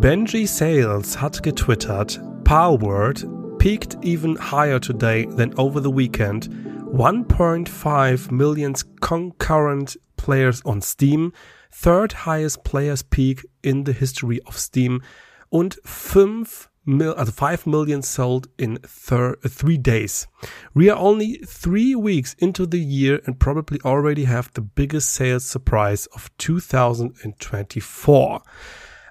Benji Sales hat getwittert, Palworld peaked even higher today than over the weekend. 1.5 million concurrent players on Steam, third highest players peak in the history of Steam und 5 mil, also 5 million sold in thir uh, three days. We are only three weeks into the year and probably already have the biggest sales surprise of 2024.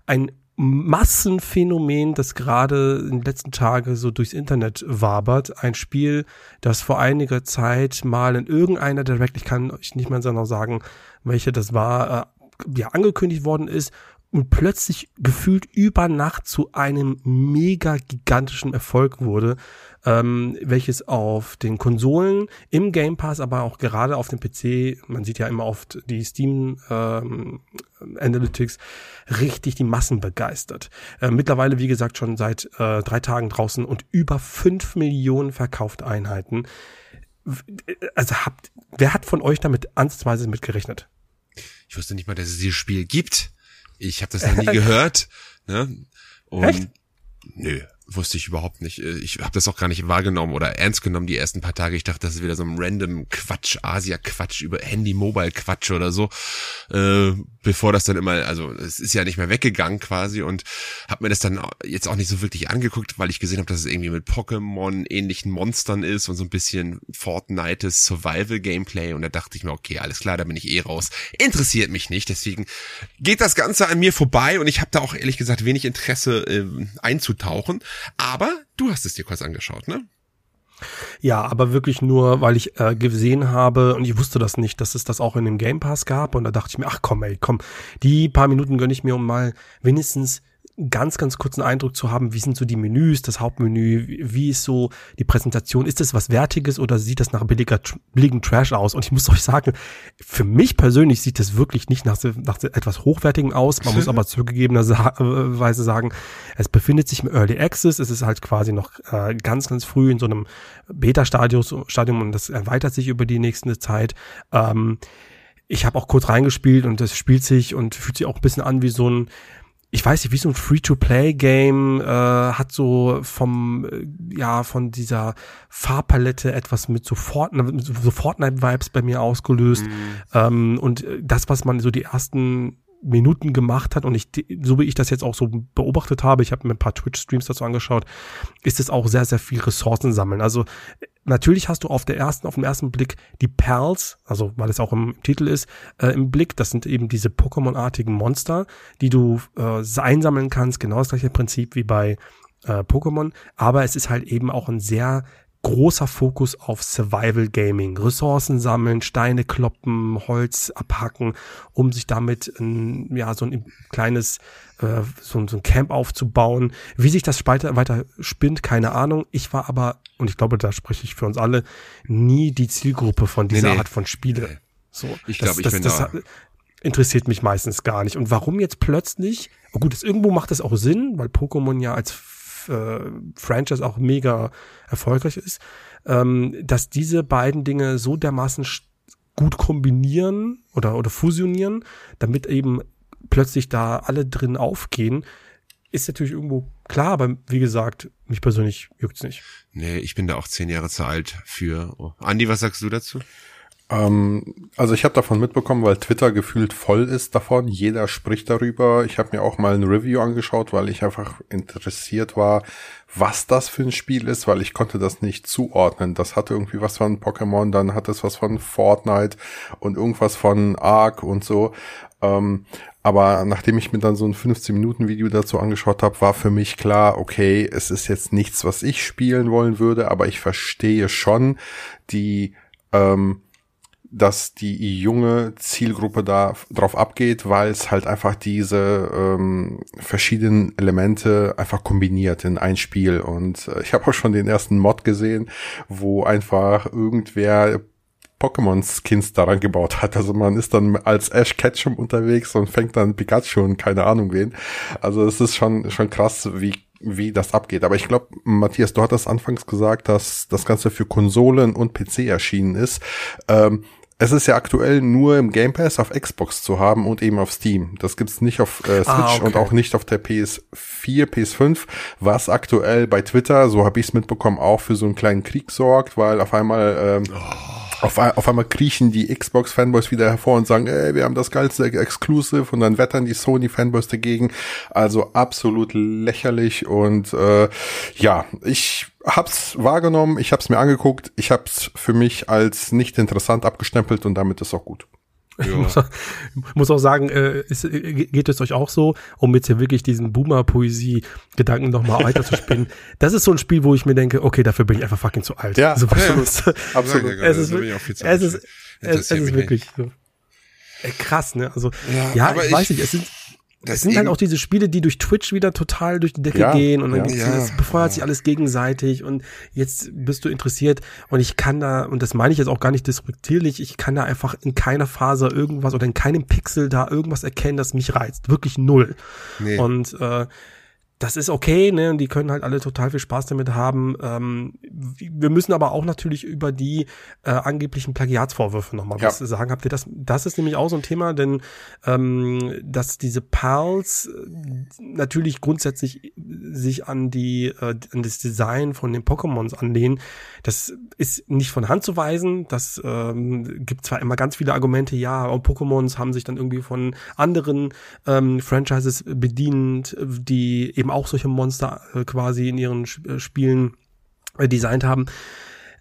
Ein Massenphänomen, das gerade in den letzten Tagen so durchs Internet wabert. Ein Spiel, das vor einiger Zeit mal in irgendeiner Direct, ich kann euch nicht mehr genau sagen, welche das war, äh, ja, angekündigt worden ist und plötzlich gefühlt über Nacht zu einem mega gigantischen Erfolg wurde, ähm, welches auf den Konsolen im Game Pass, aber auch gerade auf dem PC, man sieht ja immer oft die Steam ähm, Analytics, richtig die Massen begeistert. Äh, mittlerweile, wie gesagt, schon seit äh, drei Tagen draußen und über fünf Millionen verkaufte Einheiten. Also habt, wer hat von euch damit ansatzweise mitgerechnet? Ich wusste nicht mal, dass es dieses Spiel gibt. Ich habe das noch nie gehört. Ne? Und Echt? nö, wusste ich überhaupt nicht. Äh, Ich habe das auch gar nicht wahrgenommen oder ernst genommen die ersten paar Tage. Ich dachte, das ist wieder so ein random Quatsch, Asia-Quatsch über Handy-Mobile-Quatsch oder so. Äh, bevor das dann immer, also es ist ja nicht mehr weggegangen quasi und habe mir das dann jetzt auch nicht so wirklich angeguckt, weil ich gesehen habe, dass es irgendwie mit Pokémon ähnlichen Monstern ist und so ein bisschen Fortnites Survival-Gameplay und da dachte ich mir, okay, alles klar, da bin ich eh raus. Interessiert mich nicht, deswegen geht das Ganze an mir vorbei und ich habe da auch ehrlich gesagt wenig Interesse äh, einzutauchen. Aber du hast es dir kurz angeschaut, ne? Ja, aber wirklich nur, weil ich äh, gesehen habe und ich wusste das nicht, dass es das auch in dem Game Pass gab und da dachte ich mir, ach komm, ey, komm, die paar Minuten gönn ich mir, um mal wenigstens ganz, ganz kurzen Eindruck zu haben, wie sind so die Menüs, das Hauptmenü, wie- ist so die Präsentation, ist das was Wertiges oder sieht das nach billiger, billigen Trash aus? Und ich muss euch sagen, für mich persönlich sieht das wirklich nicht nach, nach etwas Hochwertigem aus. Man muss aber zugegebenerweise sagen, es befindet sich im Early Access, es ist halt quasi noch äh, ganz, ganz früh in so einem Beta-Stadium und das erweitert sich über die nächste Zeit. Ähm, ich habe auch kurz reingespielt und das spielt sich und fühlt sich auch ein bisschen an wie so ein ich weiß nicht, wie so ein Free-to-Play-Game, äh, hat so vom, äh, ja, von dieser Farbpalette etwas mit so, Fortnite, so Fortnite-Vibes bei mir ausgelöst. Ähm, und äh, das, was man so die ersten Minuten gemacht hat und ich, so wie ich das jetzt auch so beobachtet habe, ich habe mir ein paar Twitch-Streams dazu angeschaut, ist es auch sehr, sehr viel Ressourcen sammeln. Also natürlich hast du auf der ersten, auf dem ersten Blick die Perls, also weil es auch im Titel ist, äh, im Blick. Das sind eben diese Pokémon-artigen Monster, die du äh, einsammeln kannst. Genau das gleiche Prinzip wie bei äh, Pokémon. Aber es ist halt eben auch ein sehr großer Fokus auf Survival Gaming. Ressourcen sammeln, Steine kloppen, Holz abhacken, um sich damit ein, ja, so ein kleines, äh, so, so ein Camp aufzubauen. Wie sich das weiter, weiter spinnt, keine Ahnung. Ich war aber, und ich glaube, da spreche ich für uns alle, nie die Zielgruppe von dieser Nee. Art von Spiele. Nee. So, Ich das- glaub, ich das, bin das, da- interessiert mich meistens gar nicht. Und warum jetzt plötzlich, oh gut, das, irgendwo macht das auch Sinn, weil Pokémon ja als äh, Franchise auch mega erfolgreich ist, ähm, dass diese beiden Dinge so dermaßen gut kombinieren oder, oder fusionieren, damit eben plötzlich da alle drin aufgehen, ist natürlich irgendwo klar, aber wie gesagt, mich persönlich juckt's nicht. Nee, ich bin da auch zehn Jahre zu alt für. Oh. Andi, was sagst du dazu? Ähm, also ich habe davon mitbekommen, weil Twitter gefühlt voll ist davon. Jeder spricht darüber. Ich habe mir auch mal ein Review angeschaut, weil ich einfach interessiert war, was das für ein Spiel ist, weil ich konnte das nicht zuordnen. Das hatte irgendwie was von Pokémon, dann hat es was von Fortnite und irgendwas von Ark und so. Ähm, aber nachdem ich mir dann so ein 15-Minuten-Video dazu angeschaut habe, war für mich klar, okay, es ist jetzt nichts, was ich spielen wollen würde, aber ich verstehe schon die ähm, dass die junge Zielgruppe da drauf abgeht, weil es halt einfach diese ähm, verschiedenen Elemente einfach kombiniert in ein Spiel. Und äh, ich habe auch schon den ersten Mod gesehen, wo einfach irgendwer Pokémon-Skins daran gebaut hat. Also man ist dann als Ash Ketchum unterwegs und fängt dann Pikachu und keine Ahnung wen. Also es ist schon, schon krass, wie wie das abgeht. Aber ich glaube, Matthias, du hattest anfangs gesagt, dass das Ganze für Konsolen und PC erschienen ist. Ähm, es ist ja aktuell nur im Game Pass auf Xbox zu haben und eben auf Steam. Das gibt's nicht auf äh, Switch Ah, okay. und auch nicht auf der PS4, PS5, was aktuell bei Twitter, so habe ich es mitbekommen, auch für so einen kleinen Krieg sorgt, weil auf einmal ähm, auf, ein- auf einmal kriechen die Xbox-Fanboys wieder hervor und sagen, ey, wir haben das geilste Exclusive und dann wettern die Sony-Fanboys dagegen. Also absolut lächerlich und äh, ja, ich hab's wahrgenommen, ich hab's mir angeguckt, ich hab's für mich als nicht interessant abgestempelt und damit ist auch gut. Ich muss, auch- muss auch sagen, äh, ist, äh, geht es euch auch so, um jetzt hier wirklich diesen Boomer-Poesie-Gedanken nochmal weiter zu spinnen. Das ist so ein Spiel, wo ich mir denke, okay, dafür bin ich einfach fucking zu alt. Ja, so, absolut. absolut. Ja, Es ist, es ist, es, ist wirklich so. Äh, krass, ne? Also, Ja, ja, aber ich, weiß ich- nicht, es sind, das es sind halt auch diese Spiele, die durch Twitch wieder total durch die Decke Ja, gehen und dann ja. gibt's Ja, das befeuert ja. sich alles gegenseitig und jetzt bist du interessiert und ich kann da, und das meine ich jetzt auch gar nicht despektierlich, ich kann da einfach in keiner Phase irgendwas oder in keinem Pixel da irgendwas erkennen, das mich reizt. Wirklich null. Nee. Und äh, das ist okay, ne? Und die können halt alle total viel Spaß damit haben. Ähm, wir müssen aber auch natürlich über die äh, angeblichen Plagiatsvorwürfe nochmal Ja. was sagen. Habt ihr das? Das ist nämlich auch so ein Thema, denn ähm, dass diese Pals äh, natürlich grundsätzlich sich an die äh, an das Design von den Pokémons anlehnen, das ist nicht von Hand zu weisen. Das ähm, gibt zwar immer ganz viele Argumente, ja, und Pokémons haben sich dann irgendwie von anderen ähm, Franchises bedient, die eben auch solche Monster äh, quasi in ihren äh, Spielen äh, designt haben.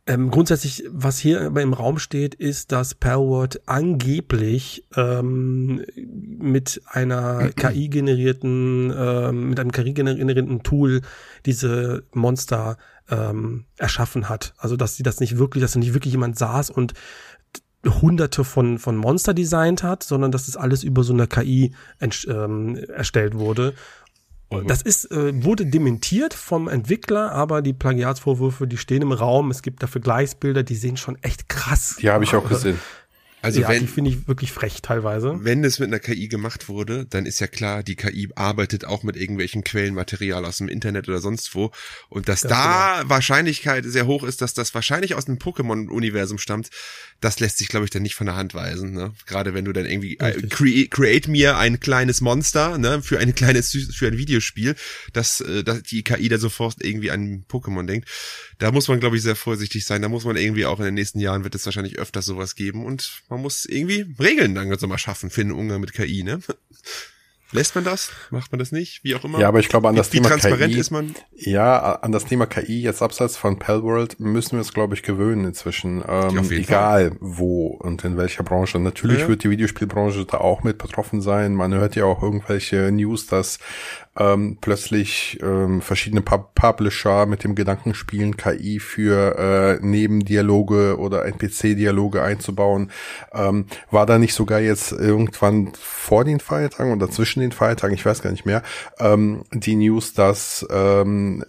Ähm, grundsätzlich, was hier aber im Raum steht, ist, dass Palworld angeblich ähm, mit einer KI-generierten, ähm, mit einem KI-generierten Tool diese Monster ähm, erschaffen hat. Also, dass sie das nicht wirklich, dass da nicht wirklich jemand saß und hunderte von, von Monster designt hat, sondern dass das alles über so eine KI ähm, erstellt wurde. Das ist, äh, wurde dementiert vom Entwickler, aber die Plagiatsvorwürfe, die stehen im Raum. Es gibt da Vergleichsbilder, die sehen schon echt krass. Die habe ich auch gesehen. Also ja, wenn, die finde ich wirklich frech teilweise. wenn es mit einer KI gemacht wurde, dann ist ja klar, die KI arbeitet auch mit irgendwelchen Quellenmaterial aus dem Internet oder sonst wo. Und dass Ganz da Wahrscheinlichkeit sehr hoch ist, dass das wahrscheinlich aus dem Pokémon-Universum stammt, das lässt sich, glaube ich, dann nicht von der Hand weisen. Ne? Gerade wenn du dann irgendwie äh, create, create mir ein kleines Monster ne, für ein kleines für ein Videospiel, dass, äh, dass die KI da sofort irgendwie an Pokémon denkt. Da muss man, glaube ich, sehr vorsichtig sein. Da muss man irgendwie auch in den nächsten Jahren wird es wahrscheinlich öfters sowas geben und man muss irgendwie Regeln dann so mal schaffen für den Umgang mit KI, ne? Lässt man das? Macht man das nicht? Wie auch immer? Ja, aber ich glaube, an wie, das wie Thema transparent KI ist man? Ja, an das Thema KI jetzt abseits von Palworld müssen wir uns, glaube ich, gewöhnen inzwischen. Ähm, egal wo und in welcher Branche. Natürlich ja. wird die Videospielbranche da auch mit betroffen sein. Man hört ja auch irgendwelche News, dass ähm, plötzlich ähm, verschiedene Pub Publisher mit dem Gedanken spielen, KI für äh, Nebendialoge oder NPC-Dialoge einzubauen. Ähm, war da nicht sogar jetzt irgendwann vor den Feiertagen oder zwischen den Feiertagen, ich weiß gar nicht mehr, ähm, die News, dass ähm,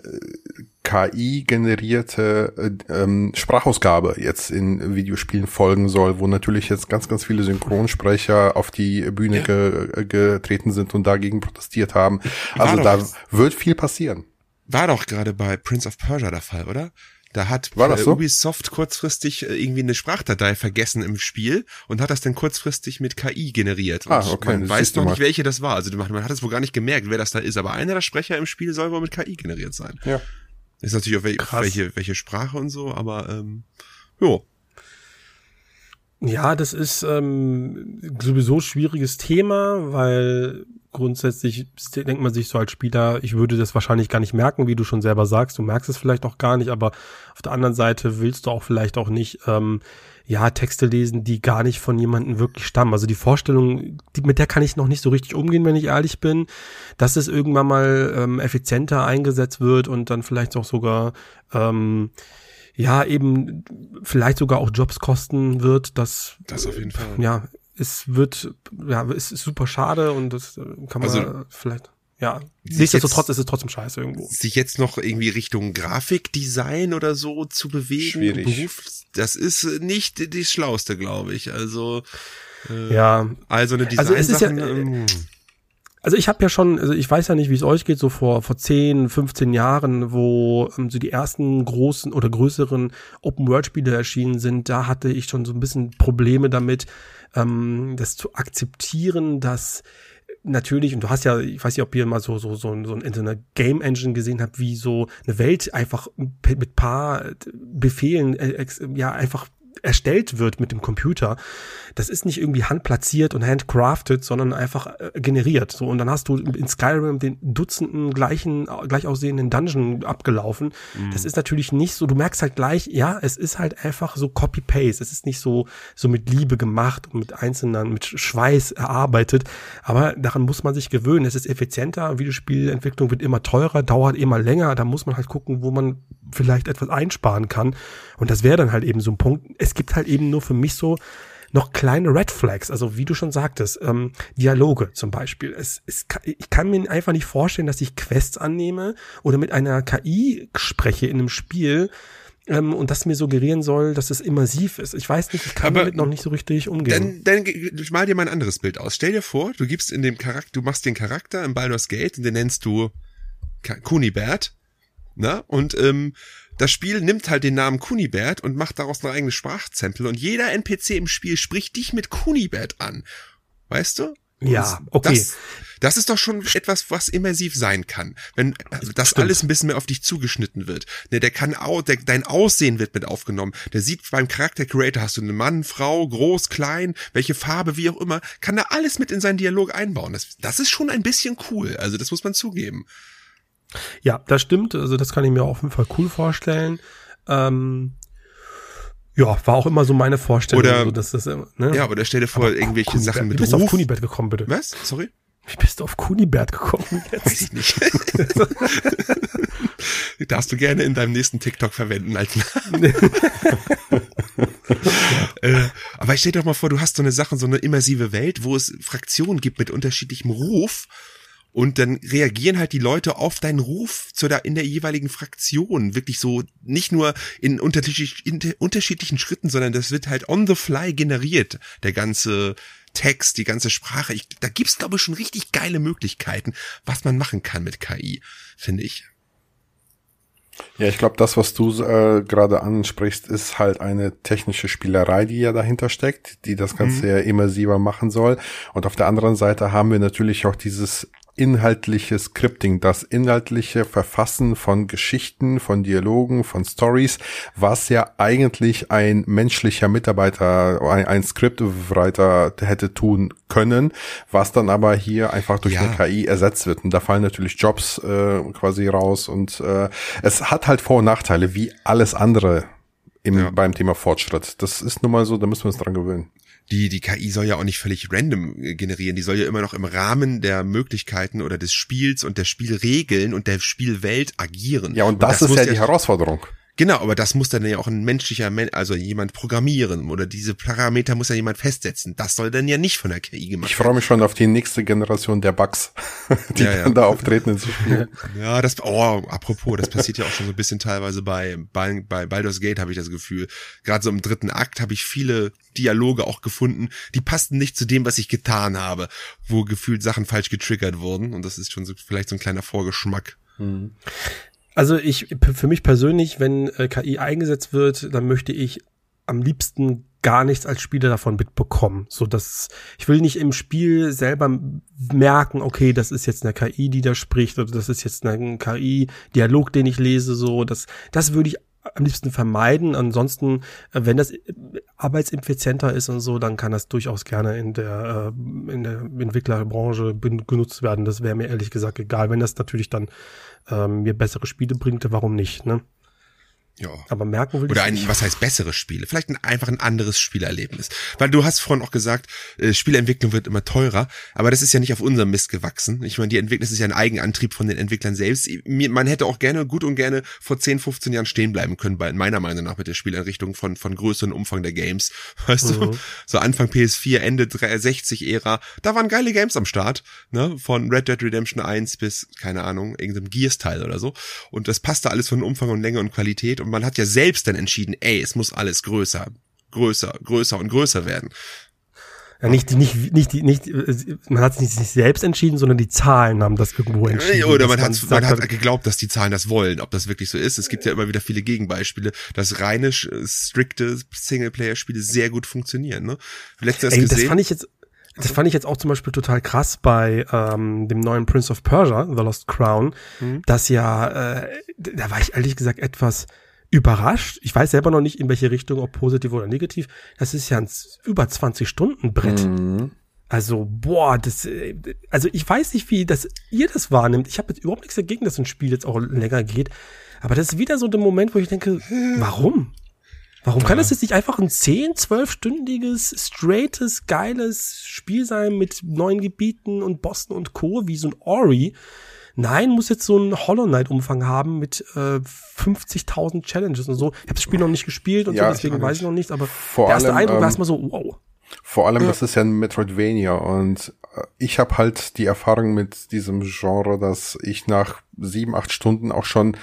KI-generierte äh, ähm, Sprachausgabe jetzt in Videospielen folgen soll, wo natürlich jetzt ganz, ganz viele Synchronsprecher auf die Bühne ge getreten sind und dagegen protestiert haben. Also da wird viel passieren. War doch gerade bei Prince of Persia der Fall, oder? Da hat War das äh, so? Ubisoft kurzfristig äh, irgendwie eine Sprachdatei vergessen im Spiel und hat das dann kurzfristig mit KI generiert. Und Ah, okay, man weiß noch nicht, welche das war. Also man man hat es wohl gar nicht gemerkt, wer das da ist. Aber einer der Sprecher im Spiel soll wohl mit KI generiert sein. Ja. Ist natürlich auch wel Krass. welche, welche Sprache und so, aber ähm, jo. Ja, das ist ähm, sowieso schwieriges Thema, weil grundsätzlich denkt man sich so als Spieler, ich würde das wahrscheinlich gar nicht merken, wie du schon selber sagst. Du merkst es vielleicht auch gar nicht, aber auf der anderen Seite willst du auch vielleicht auch nicht, ähm, ja, Texte lesen, die gar nicht von jemandem wirklich stammen. Also die Vorstellung, die, mit der kann ich noch nicht so richtig umgehen, wenn ich ehrlich bin, dass es irgendwann mal ähm, effizienter eingesetzt wird und dann vielleicht auch sogar ähm, ja, eben vielleicht sogar auch Jobs kosten wird, das, Das auf jeden Fall. ja, es wird, ja, es ist super schade und das äh, kann man Also, vielleicht, ja, nichtsdestotrotz ist es trotzdem scheiße irgendwo. Sich jetzt noch irgendwie Richtung Grafikdesign oder so zu bewegen, Schwierig. Beruf, das ist nicht das Schlauste, glaube ich. Also, äh, Ja, also eine Also Design es ist ja- ähm, Also ich habe ja schon, also ich weiß ja nicht, wie es euch geht, so vor, vor 10, 15 Jahren, wo ähm, so die ersten großen oder größeren Open-World-Spiele erschienen sind, da hatte ich schon so ein bisschen Probleme damit, ähm, das zu akzeptieren, dass natürlich, und du hast ja, ich weiß nicht, ob ihr mal so, so, so, so in so einer Game Engine gesehen habt, wie so eine Welt einfach mit paar Befehlen, äh, ja, einfach erstellt wird mit dem Computer, das ist nicht irgendwie handplatziert und handcrafted, sondern einfach äh, generiert. So und dann hast du in Skyrim den Dutzenden gleichen gleich aussehenden Dungeon abgelaufen. Mhm. Das ist natürlich nicht so. Du merkst halt gleich, ja, es ist halt einfach so Copy Paste. Es ist nicht so so mit Liebe gemacht und mit einzelnen mit Schweiß erarbeitet. Aber daran muss man sich gewöhnen. Es ist effizienter. Videospielentwicklung wird immer teurer, dauert immer länger. Da muss man halt gucken, wo man vielleicht etwas einsparen kann. Und das wäre dann halt eben so ein Punkt. Es gibt halt eben nur für mich so noch kleine Red Flags, also wie du schon sagtest, ähm, Dialoge zum Beispiel. Es, es, ich kann mir einfach nicht vorstellen, dass ich Quests annehme oder mit einer KI spreche in einem Spiel, ähm, und das mir suggerieren soll, dass es immersiv ist. Ich weiß nicht, ich kann Aber damit noch nicht so richtig umgehen. Dann, dann mal dir mal ein anderes Bild aus. Stell dir vor, du gibst in dem Charakter, du machst den Charakter im Baldur's Gate und den nennst du Kunibert, ne? Und ähm, das Spiel nimmt halt den Namen Kunibert und macht daraus eine eigene Sprachzempel und jeder NPC im Spiel spricht dich mit Kunibert an. Weißt du? Ja, okay. Das, das, ist doch schon etwas, was immersiv sein kann. Wenn also das Stimmt. alles ein bisschen mehr auf dich zugeschnitten wird. Ne, der kann auch, der, dein Aussehen wird mit aufgenommen. Der sieht beim Charakter Creator hast du einen Mann, Frau, groß, klein, welche Farbe, wie auch immer, kann da alles mit in seinen Dialog einbauen. Das, das ist schon ein bisschen cool. Also das muss man zugeben. Ja, das stimmt. Also das kann ich mir auf jeden Fall cool vorstellen. Ähm, ja, war auch immer so meine Vorstellung. Oder, so, dass das, ne? Ja, oder stell dir vor, aber irgendwelche Kunibert. Sachen mit Wie bist Ruf. auf Kunibert gekommen, bitte? Was? Sorry? Wie bist du auf Kunibert gekommen jetzt? Weiß ich nicht. Darfst du gerne in deinem nächsten TikTok verwenden als äh, aber ich stell dir doch mal vor, du hast so eine Sache, so eine immersive Welt, wo es Fraktionen gibt mit unterschiedlichem Ruf und dann reagieren halt die Leute auf deinen Ruf zu der, in der jeweiligen Fraktion. Wirklich so, nicht nur in, unterschiedlich, in unterschiedlichen Schritten, sondern das wird halt on the fly generiert. Der ganze Text, die ganze Sprache. Ich, da gibt's, glaube ich, schon richtig geile Möglichkeiten, was man machen kann mit KI, finde ich. Ja, ich glaube, das, was du äh, gerade ansprichst, ist halt eine technische Spielerei, die ja dahinter steckt, die das Ganze mhm. ja immersiver machen soll. Und auf der anderen Seite haben wir natürlich auch dieses inhaltliche Scripting, das inhaltliche Verfassen von Geschichten, von Dialogen, von Stories, was ja eigentlich ein menschlicher Mitarbeiter, ein, ein Scriptwriter hätte tun können, was dann aber hier einfach durch ja. eine KI ersetzt wird. Und da fallen natürlich Jobs äh, quasi raus und äh, es hat halt Vor- und Nachteile, wie alles andere im, ja. beim Thema Fortschritt. Das ist nun mal so, da müssen wir uns dran gewöhnen die, die KI soll ja auch nicht völlig random äh, generieren. Die soll ja immer noch im Rahmen der Möglichkeiten oder des Spiels und der Spielregeln und der Spielwelt agieren. Ja, und das, und das ist ja die Herausforderung. Genau, aber das muss dann ja auch ein menschlicher, also jemand programmieren oder diese Parameter muss ja jemand festsetzen. Das soll dann ja nicht von der KI gemacht werden. Ich freue mich schon auf die nächste Generation der Bugs, die ja, ja. dann da auftreten in so Spielen. Ja, das, oh, apropos, das passiert ja auch schon so ein bisschen teilweise bei, bei, bei Baldur's Gate habe ich das Gefühl. Gerade so im dritten Akt habe ich viele Dialoge auch gefunden, die passten nicht zu dem, was ich getan habe, wo gefühlt Sachen falsch getriggert wurden und das ist schon so, vielleicht so ein kleiner Vorgeschmack. Also ich, für mich persönlich, wenn äh, KI eingesetzt wird, dann möchte ich am liebsten gar nichts als Spieler davon mitbekommen. So dass ich will nicht im Spiel selber merken, okay, das ist jetzt eine KI, die da spricht, oder das ist jetzt ein KI-Dialog, den ich lese. So, das, das würde ich am liebsten vermeiden. Ansonsten, äh, wenn das arbeitseffizienter ist und so, dann kann das durchaus gerne in der, äh, in der Entwicklerbranche genutzt werden. Das wäre mir ehrlich gesagt egal. Wenn das natürlich dann ähm, mir bessere Spiele bringt, warum nicht, ne? Ja. Aber merken will Oder ein, was heißt bessere Spiele? Vielleicht ein, einfach ein anderes Spielerlebnis. Weil du hast vorhin auch gesagt, äh, Spielentwicklung wird immer teurer, aber das ist ja nicht auf unserem Mist gewachsen. Ich meine, die Entwicklung, ist ja ein Eigenantrieb von den Entwicklern selbst. Man hätte auch gerne, gut und gerne vor 10, 15 Jahren stehen bleiben können, bei, meiner Meinung nach mit der Spieleinrichtung von, von Größe und Umfang der Games. Weißt mhm. du? So Anfang PS4, Ende 360-Ära, da waren geile Games am Start, ne? Von Red Dead Redemption 1 bis, keine Ahnung, irgendeinem Gears-Teil oder so. Und das passte alles von Umfang und Länge und Qualität und man hat ja selbst dann entschieden, ey, es muss alles größer, größer, größer und größer werden. Ja, nicht, nicht, nicht, nicht, man hat es nicht sich selbst entschieden, sondern die Zahlen haben das irgendwo entschieden. Oder man, hat, man hat geglaubt, dass die Zahlen das wollen, ob das wirklich so ist. Es gibt ja immer wieder viele Gegenbeispiele, dass reine, strikte Singleplayer-Spiele sehr gut funktionieren. Ne? Letztes Ey, das fand ich jetzt, das fand ich jetzt auch zum Beispiel total krass bei ähm, dem neuen Prince of Persia, The Lost Crown, mhm. dass ja, äh, da war ich ehrlich gesagt etwas überrascht. Ich weiß selber noch nicht, in welche Richtung, ob positiv oder negativ. Das ist ja ein über 20 Stunden Brett. Mhm. Also, boah, das, äh, also ich weiß nicht, wie das ihr das wahrnimmt. Ich habe jetzt überhaupt nichts dagegen, dass ein Spiel jetzt auch länger geht. Aber das ist wieder so der Moment, wo ich denke, warum? Warum kann das jetzt nicht einfach ein 10, 12-stündiges, straightes, geiles Spiel sein mit neuen Gebieten und Bossen und Co., wie so ein Ori? Nein, muss jetzt so ein Hollow Knight-Umfang haben mit äh, 50.000 Challenges und so. Ich habe das Spiel noch nicht gespielt und ja, so, deswegen ich weiß ich noch nicht, aber Vor der erste allem, Eindruck ähm, war erstmal so, wow. Vor allem, das ist ja ein Metroidvania und äh, ich habe halt die Erfahrung mit diesem Genre, dass ich nach sieben, acht Stunden auch schon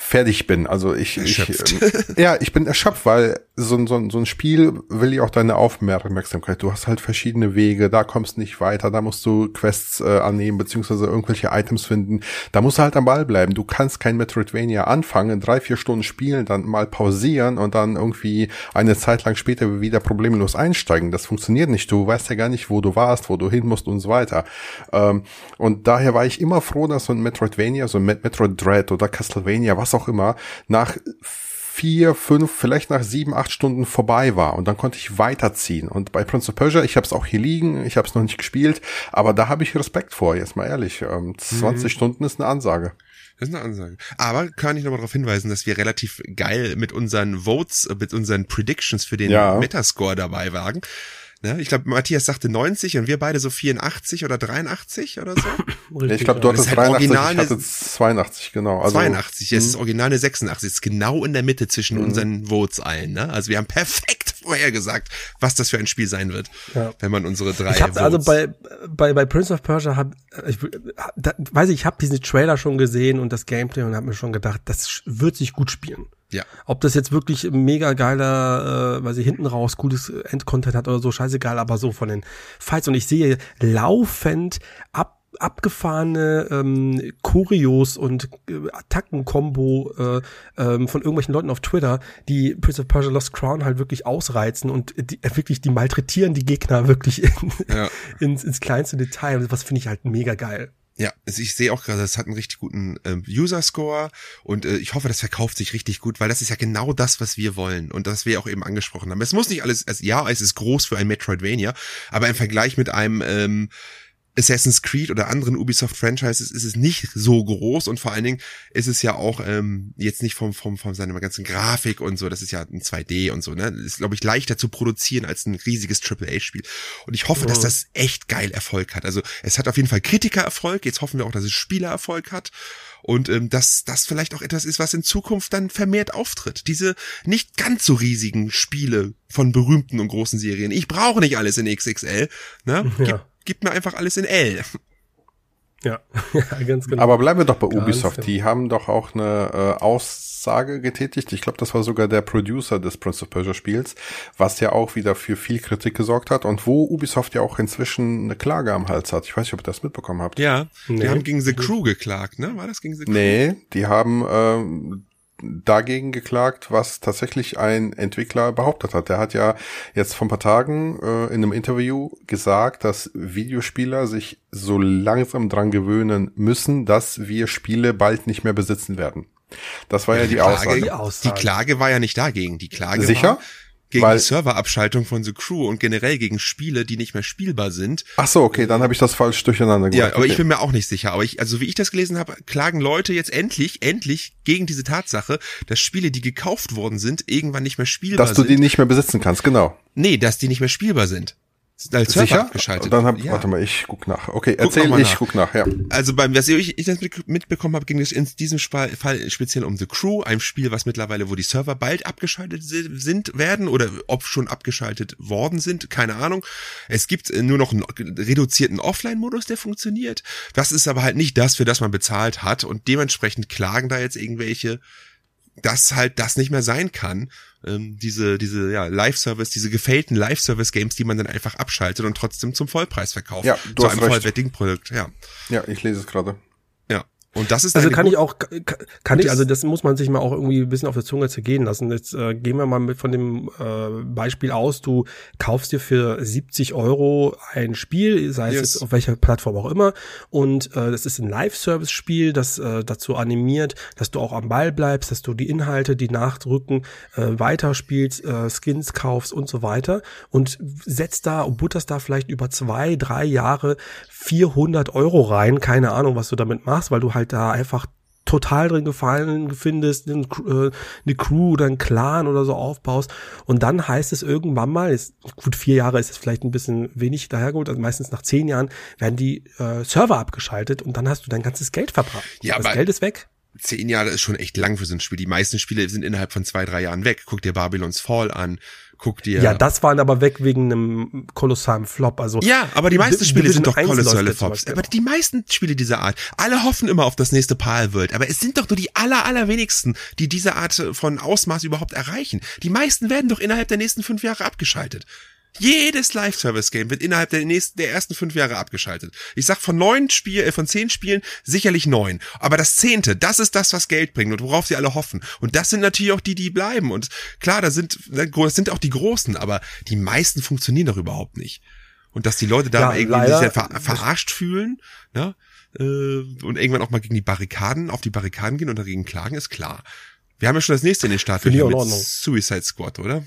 fertig bin. Also ich, ich äh, ja, ich bin erschöpft, weil so, so, so ein Spiel will ja auch deine Aufmerksamkeit. Du hast halt verschiedene Wege, da kommst nicht weiter, da musst du Quests äh, annehmen, beziehungsweise irgendwelche Items finden. Da musst du halt am Ball bleiben. Du kannst kein Metroidvania anfangen, drei, vier Stunden spielen, dann mal pausieren und dann irgendwie eine Zeit lang später wieder problemlos einsteigen. Das funktioniert nicht. Du weißt ja gar nicht, wo du warst, wo du hin musst und so weiter. Ähm, und daher war ich immer froh, dass so ein Metroidvania, so ein Metroid Dread oder Castlevania, was auch immer, nach vier, fünf, vielleicht nach sieben, acht Stunden vorbei war und dann konnte ich weiterziehen. Und bei Prince of Persia, ich habe es auch hier liegen, ich habe es noch nicht gespielt, aber da habe ich Respekt vor, jetzt mal ehrlich. 20 mhm. Stunden ist eine Ansage. Das ist eine Ansage. Aber kann ich nochmal darauf hinweisen, dass wir relativ geil mit unseren Votes, mit unseren Predictions für den ja. Metascore dabei waren. Ne? Ich glaube, Matthias sagte 90 und wir beide so 84 oder 83 oder so. ich glaube, du hattest 83, halt ich hatte 82, genau. Also, 82, es ist mhm. original eine 86, ist genau in der Mitte zwischen mhm. unseren Votes allen. Ne? Also wir haben perfekt vorhergesagt, was das für ein Spiel sein wird, ja. wenn man unsere drei Ich habe also bei, bei, bei Prince of Persia, hab, ich, da, weiß ich, ich habe diesen Trailer schon gesehen und das Gameplay und habe mir schon gedacht, das wird sich gut spielen. Ja. Ob das jetzt wirklich mega geiler, äh, weil sie hinten raus cooles Endcontent hat oder so, scheißegal, aber so von den Fights. Und ich sehe laufend ab abgefahrene ähm, Choreos und äh, Attacken-Kombo äh, ähm, von irgendwelchen Leuten auf Twitter, die Prince of Persia Lost Crown halt wirklich ausreizen und die, äh, wirklich die malträtieren die Gegner wirklich in, ja. ins, ins kleinste Detail. Was finde ich halt mega geil. Ja, also ich sehe auch gerade, es hat einen richtig guten äh, User-Score und äh, ich hoffe, das verkauft sich richtig gut, weil das ist ja genau das, was wir wollen und das wir auch eben angesprochen haben. Es muss nicht alles, also, ja, es ist groß für ein Metroidvania, aber im Vergleich mit einem ähm, Assassin's Creed oder anderen Ubisoft-Franchises ist es nicht so groß und vor allen Dingen ist es ja auch ähm, jetzt nicht vom, vom, von seiner ganzen Grafik und so, das ist ja ein 2D und so, ne? Das ist, glaube ich, leichter zu produzieren als ein riesiges AAA-Spiel. Und ich hoffe, oh. dass das echt geil Erfolg hat. Also es hat auf jeden Fall Kritikererfolg, jetzt hoffen wir auch, dass es Spielererfolg hat und ähm, dass das vielleicht auch etwas ist, was in Zukunft dann vermehrt auftritt. Diese nicht ganz so riesigen Spiele von berühmten und großen Serien. Ich brauche nicht alles in XXL. Ne? Ja gib mir einfach alles in L. Ja, ja ganz genau. Aber bleiben wir doch bei Ubisoft. Genau. Die haben doch auch eine äh, Aussage getätigt. Ich glaube, das war sogar der Producer des Prince of Persia Spiels, was ja auch wieder für viel Kritik gesorgt hat und wo Ubisoft ja auch inzwischen eine Klage am Hals hat. Ich weiß nicht, ob ihr das mitbekommen habt. Ja, die nee. haben gegen The Crew geklagt, ne? War das gegen The Crew? Nee, die haben ähm, dagegen geklagt, was tatsächlich ein Entwickler behauptet hat. Der hat ja jetzt vor ein paar Tagen äh, in einem Interview gesagt, dass Videospieler sich so langsam dran gewöhnen müssen, dass wir Spiele bald nicht mehr besitzen werden. Das war ja, ja die, die Klage, Aussage. Die Klage war ja nicht dagegen. Die Klage Sicher? war, gegen Weil, die Serverabschaltung von The Crew und generell gegen Spiele, die nicht mehr spielbar sind. Ach so, okay, dann habe ich das falsch durcheinander gemacht. Ja, aber okay. ich bin mir auch nicht sicher. Aber ich, also wie ich das gelesen habe, klagen Leute jetzt endlich, endlich gegen diese Tatsache, dass Spiele, die gekauft worden sind, irgendwann nicht mehr spielbar sind. Dass du die nicht mehr besitzen kannst, genau. Nee, dass die nicht mehr spielbar sind als Sicher? abgeschaltet. Dann hab, ja. warte mal, ich guck nach. Okay, guck erzähl, ich nach. guck nach, ja. Also beim, was ich, ich das mitbekommen habe, ging es in diesem Fall speziell um The Crew, einem Spiel, was mittlerweile, wo die Server bald abgeschaltet sind, werden oder ob schon abgeschaltet worden sind, keine Ahnung. Es gibt äh, nur noch einen reduzierten Offline-Modus, der funktioniert. Das ist aber halt nicht das, für das man bezahlt hat und dementsprechend klagen da jetzt irgendwelche dass halt das nicht mehr sein kann. Ähm, diese, diese, ja, Live-Service, diese gefällten Live-Service-Games, die man dann einfach abschaltet und trotzdem zum Vollpreis verkauft. Ja, du zu hast einem recht. vollwertigen Produkt, ja. Ja, ich lese es gerade. Und das ist Also kann gut- ich auch, kann, ich, also das muss man sich mal auch irgendwie ein bisschen auf der Zunge zergehen lassen. Jetzt äh, gehen wir mal mit von dem äh, Beispiel aus, du kaufst dir für 70 Euro ein Spiel, sei es Yes. jetzt auf welcher Plattform auch immer, und äh, das ist ein Live-Service-Spiel, das äh, dazu animiert, dass du auch am Ball bleibst, dass du die Inhalte, die nachdrücken, äh, weiterspielst, äh, Skins kaufst und so weiter. Und setzt da und butterst da vielleicht über zwei, drei Jahre 400 Euro rein, keine Ahnung, was du damit machst, weil du halt da einfach total drin gefallen findest, eine, äh, eine Crew oder einen Clan oder so aufbaust und dann heißt es irgendwann mal, ist, gut vier Jahre ist es vielleicht ein bisschen wenig dahergeholt, also meistens nach zehn Jahren werden die äh, Server abgeschaltet und dann hast du dein ganzes Geld verbracht. Ja, das aber- Geld ist weg. zehn Jahre ist schon echt lang für so ein Spiel. Die meisten Spiele sind innerhalb von zwei, drei Jahren weg. Guck dir Babylons Fall an. Guck dir. Ja, das waren aber weg wegen einem kolossalen Flop. Also Ja, aber die meisten Spiele sind doch 1 läuft kolossale Flops. Aber die meisten Spiele dieser Art, alle hoffen immer auf das nächste Palworld. Aber es sind doch nur die aller, allerwenigsten, die diese Art von Ausmaß überhaupt erreichen. Die meisten werden doch innerhalb der nächsten fünf Jahre abgeschaltet. Jedes Live-Service-Game wird innerhalb der nächsten, der ersten fünf Jahre abgeschaltet. Ich sag von neun Spiel, äh, von zehn Spielen sicherlich neun. Aber das zehnte, das ist das, was Geld bringt und worauf sie alle hoffen. Und das sind natürlich auch die, die bleiben. Und klar, da sind, das sind auch die Großen, aber die meisten funktionieren doch überhaupt nicht. Und dass die Leute da Ja, irgendwie sich ver verarscht fühlen, ne? Äh, und irgendwann auch mal gegen die Barrikaden, auf die Barrikaden gehen und dagegen klagen, ist klar. Wir haben ja schon das nächste in den Start auch in mit. Suicide Squad, oder?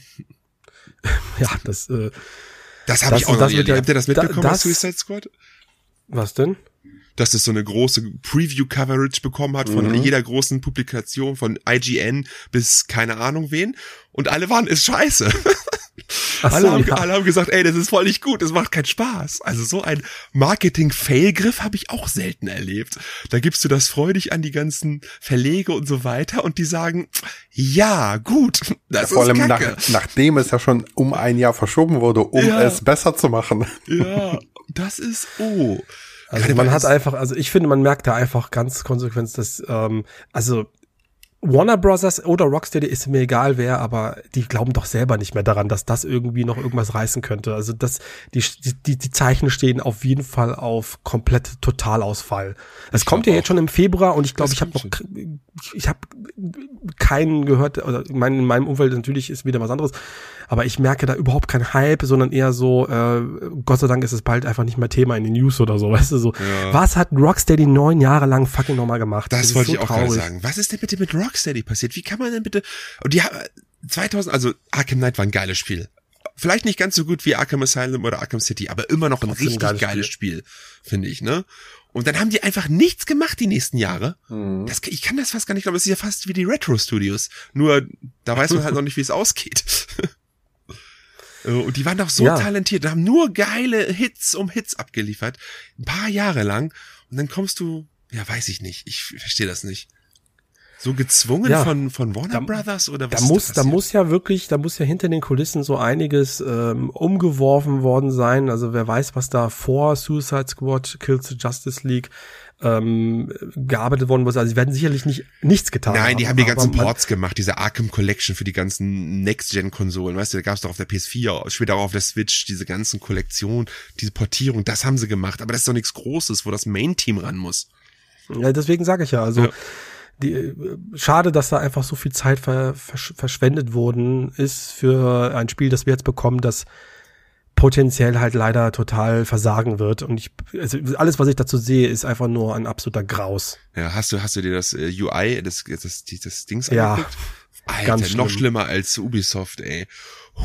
ja, das äh, Das habe ich auch noch nicht erlebt. ja- Habt ihr das da- mitbekommen, das- das, Suicide Squad? was denn? Dass das so eine große Preview-Coverage bekommen hat von Mhm. jeder großen Publikation, von IGN bis keine Ahnung wen. Und alle waren, ist scheiße. Ach alle, so, haben, ja. alle haben gesagt, ey, das ist voll nicht gut, das macht keinen Spaß. Also so ein Marketing-Fail-Griff habe ich auch selten erlebt. Da gibst du das freudig an die ganzen Verlege und so weiter und die sagen, ja, gut, das Vor allem nach, nachdem es ja schon um ein Jahr verschoben wurde, um Ja. es besser zu machen. Ja, das ist, oh. Also man hat einfach, also ich finde, man merkt da einfach ganz konsequent, dass, ähm, also Warner Brothers oder Rocksteady ist mir egal wer, aber die glauben doch selber nicht mehr daran, dass das irgendwie noch irgendwas reißen könnte. Also das, die, die, die Zeichen stehen auf jeden Fall auf komplett Totalausfall. Es kommt ja jetzt schon im Februar und ich glaube, ich habe noch, ich, habe keinen gehört, oder in meinem, in meinem Umfeld natürlich ist wieder was anderes, aber ich merke da überhaupt keinen Hype, sondern eher so, äh, Gott sei Dank ist es bald einfach nicht mehr Thema in den News oder so, weißt du, so. Ja. Was hat Rocksteady neun Jahre lang fucking nochmal gemacht? Das ist wollte so ich auch gerade traurig. sagen. Was ist denn bitte mit Rocksteady passiert? Wie kann man denn bitte, und die haben, 2000, also Arkham Knight war ein geiles Spiel. Vielleicht nicht ganz so gut wie Arkham Asylum oder Arkham City, aber immer noch ein Trotzdem richtig geiles geiles, Spiel, finde ich, ne? Und dann haben die einfach nichts gemacht die nächsten Jahre. Mhm. Das, ich kann das fast gar nicht glauben. Das ist ja fast wie die Retro Studios. Nur, da weiß man halt noch nicht, wie es ausgeht. Äh, Und die waren doch so Ja. talentiert, haben nur geile Hits um Hits abgeliefert. Ein paar Jahre lang. Und dann kommst du, ja, weiß ich nicht. Ich verstehe das nicht. So gezwungen Ja. von, von Warner Da- Brothers oder Da was? ist muss, da passiert? muss ja wirklich, da muss ja hinter den Kulissen so einiges ähm, umgeworfen worden sein. Also wer weiß, was da vor Suicide Squad, Kills the Justice League ähm, gearbeitet worden ist. Also sie werden sicherlich nicht nichts getan Nein, die haben die ganzen Ports gemacht, diese Arkham Collection für die ganzen Next-Gen-Konsolen, weißt du, da gab es doch auf der PS4, später auch auf der Switch, diese ganzen Kollektionen, diese Portierung, das haben sie gemacht, aber das ist doch nichts Großes, wo das Main-Team ran muss. Ja, deswegen sage ich ja, also Ja. die, äh, schade, dass da einfach so viel Zeit ver, versch- verschwendet worden ist für ein Spiel, das wir jetzt bekommen, das potenziell halt leider total versagen wird. Und ich, also alles, was ich dazu sehe, ist einfach nur ein absoluter Graus. Ja, hast du, hast du dir das äh, UI, das, das, das, das Dings Ja, angeguckt? Alter, ganz noch schlimm. schlimmer als Ubisoft, ey.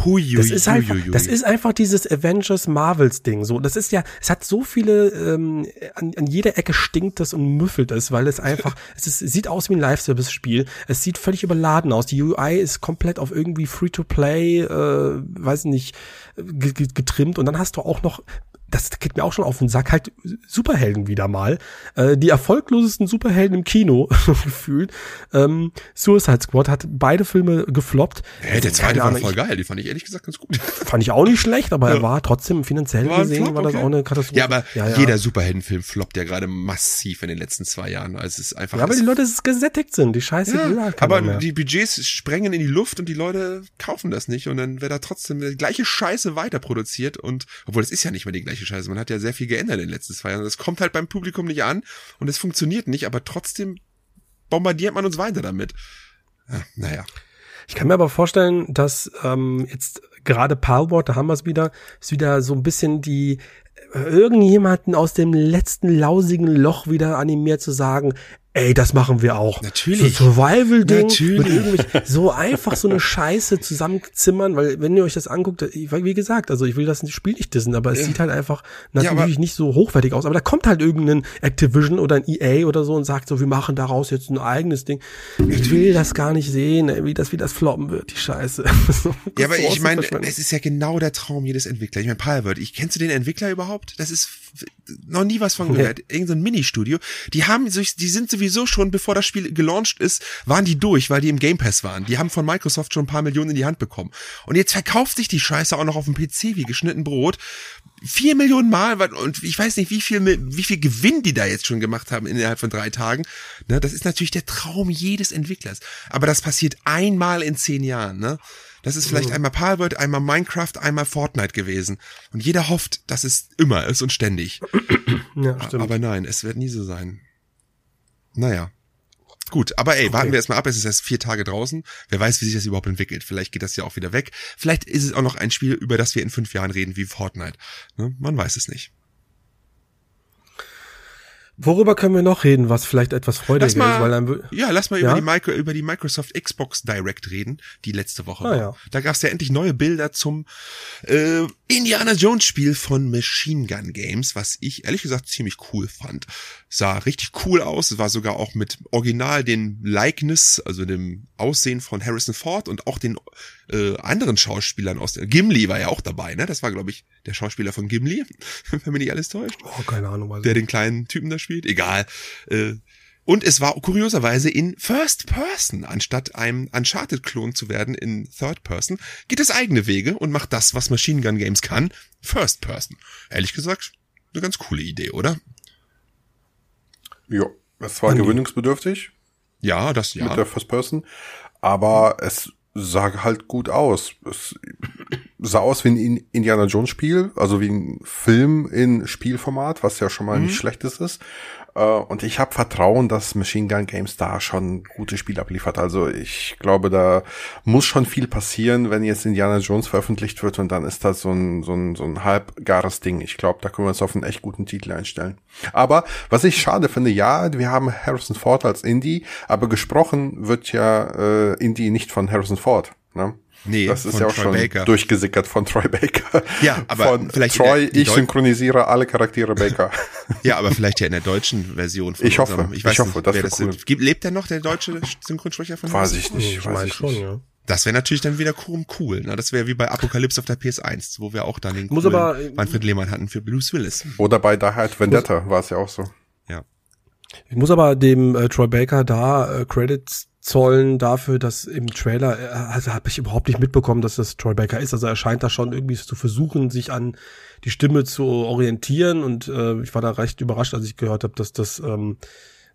Hui, Das ist einfach, hui, hui. das ist einfach dieses Avengers Marvels Ding. So, das ist ja, es hat so viele, ähm, an, an jeder Ecke stinkt es und müffelt es, weil es einfach, es ist, sieht aus wie ein Live-Service-Spiel. Es sieht völlig überladen aus. Die UI ist komplett auf irgendwie Free-to-Play, äh, weiß nicht, ge- ge- getrimmt. Und dann hast du auch noch das geht mir auch schon auf den Sack, halt Superhelden wieder mal. Äh, die erfolglosesten Superhelden im Kino gefühlt. Ähm, Suicide Squad hat beide Filme gefloppt. Hey, der zweite war voll geil, die fand ich ehrlich gesagt ganz gut. Fand ich auch nicht schlecht, aber ja. er war trotzdem finanziell war gesehen, Flop, war das okay. auch eine Katastrophe. Ja, aber ja, ja. jeder Superheldenfilm floppt ja gerade massiv in den letzten zwei Jahren. Also es ist einfach. Ja, weil die Leute gesättigt sind, die Scheiße ja, halt Aber die Budgets sprengen in die Luft und die Leute kaufen das nicht und dann wird da trotzdem die gleiche Scheiße weiter produziert und, obwohl es ist ja nicht mehr die gleiche gleiche Scheiße. Man hat ja sehr viel geändert in den letzten zwei Jahren. Das kommt halt beim Publikum nicht an und es funktioniert nicht, aber trotzdem bombardiert man uns weiter damit. Ja, naja. Ich kann mir aber vorstellen, dass ähm, jetzt gerade Palworld, da haben wir es wieder, ist wieder so ein bisschen die irgendjemanden aus dem letzten lausigen Loch wieder animiert zu sagen, ey, das machen wir auch. Natürlich. So Survival-Ding irgendwie so einfach so eine Scheiße zusammenzimmern, weil wenn ihr euch das anguckt, wie gesagt, also ich will das Spiel nicht dissen, aber es ja. sieht halt einfach natürlich ja, nicht so hochwertig aus. Aber da kommt halt irgendein Activision oder ein EA oder so und sagt so, wir machen daraus jetzt ein eigenes Ding. Ich will das gar nicht sehen, wie das, wie das floppen wird, die Scheiße. ja, aber ich meine, es ist ja genau der Traum jedes Entwicklers. Ich meine, Palworld, ich kennst du den Entwickler überhaupt? Das ist noch nie was von gehört. Irgend so ein Ministudio. Die haben, die sind sowieso schon, bevor das Spiel gelauncht ist, waren die durch, weil die im Game Pass waren. Die haben von Microsoft schon ein paar Millionen in die Hand bekommen. Und jetzt verkauft sich die Scheiße auch noch auf dem PC wie geschnitten Brot. Vier Millionen Mal und ich weiß nicht, wie viel, wie viel Gewinn die da jetzt schon gemacht haben innerhalb von drei Tagen. Ne, das ist natürlich der Traum jedes Entwicklers. Aber das passiert einmal in zehn Jahren. Ne? Das ist vielleicht mhm. einmal Palworld, einmal Minecraft, einmal Fortnite gewesen. Und jeder hofft, dass es immer ist und ständig. Ja, stimmt. Aber nein, es wird nie so sein. Naja. Gut, aber ey, okay. warten wir erstmal ab. Es ist erst vier Tage draußen. Wer weiß, wie sich das überhaupt entwickelt. Vielleicht geht das ja auch wieder weg. Vielleicht ist es auch noch ein Spiel, über das wir in fünf Jahren reden, wie Fortnite. Ne? Man weiß es nicht. Worüber können wir noch reden, was vielleicht etwas freudiger ist? Weil dann, ja, lass mal ja? Über, die Micro, über die Microsoft Xbox Direct reden, die letzte Woche ah, war. Ja. Da gab es ja endlich neue Bilder zum äh, Indiana Jones Spiel von Machine Gun Games, was ich ehrlich gesagt ziemlich cool fand. Sah richtig cool aus, es war sogar auch mit Original den Likeness, also dem Aussehen von Harrison Ford und auch den äh, anderen Schauspielern aus der Gimli war ja auch dabei, ne? Das war glaube ich der Schauspieler von Gimli, wenn mich nicht alles täuscht. Oh, keine Ahnung, was. Der den kleinen Typen da spielt, egal. Äh, und es war kurioserweise in First Person, anstatt einem Uncharted-Klon zu werden in Third Person, geht es eigene Wege und macht das, was Machine Gun Games kann, First Person. Ehrlich gesagt, eine ganz coole Idee, oder? Ja, es war gewöhnungsbedürftig. Ja, das ja. Mit der First Person. Aber es sah halt gut aus. Es sah aus wie ein Indiana Jones Spiel, also wie ein Film in Spielformat, was ja schon mal mhm. nicht schlechtes ist. Äh, und ich habe Vertrauen, dass Machine Gun Games da schon gute Spiele abliefert. Also ich glaube, da muss schon viel passieren, wenn jetzt Indiana Jones veröffentlicht wird und dann ist das so ein, so ein, so ein halbgares Ding. Ich glaube, da können wir uns auf einen echt guten Titel einstellen. Aber was ich schade finde, ja, wir haben Harrison Ford als Indie, aber gesprochen wird ja äh, Indie nicht von Harrison Ford. Ne? Nee, das ist ja auch Troy schon Baker. durchgesickert von Troy Baker. Ja, aber von vielleicht Troy, ich synchronisiere alle Charaktere Baker. ja, aber vielleicht ja in der deutschen Version. Von ich hoffe, ich, weiß ich hoffe, das wer das cool. ist. Lebt denn noch der deutsche Synchronsprecher von Weiß ich nicht, ich weiß ich schon, ja. Das wäre natürlich dann wieder cool. Ne? Das wäre wie bei Apokalypse auf der PS1, wo wir auch dann den Muss aber, Manfred Lehmann hatten für Bruce Willis. Oder bei Die Hard Vendetta war es ja auch so. Ja. Ich muss aber dem äh, Troy Baker da äh, Credits zollen dafür, dass im Trailer, äh, also habe ich überhaupt nicht mitbekommen, dass das Troy Baker ist. Also er scheint da schon irgendwie zu versuchen, sich an die Stimme zu orientieren. Und äh, ich war da recht überrascht, als ich gehört habe, dass das ähm,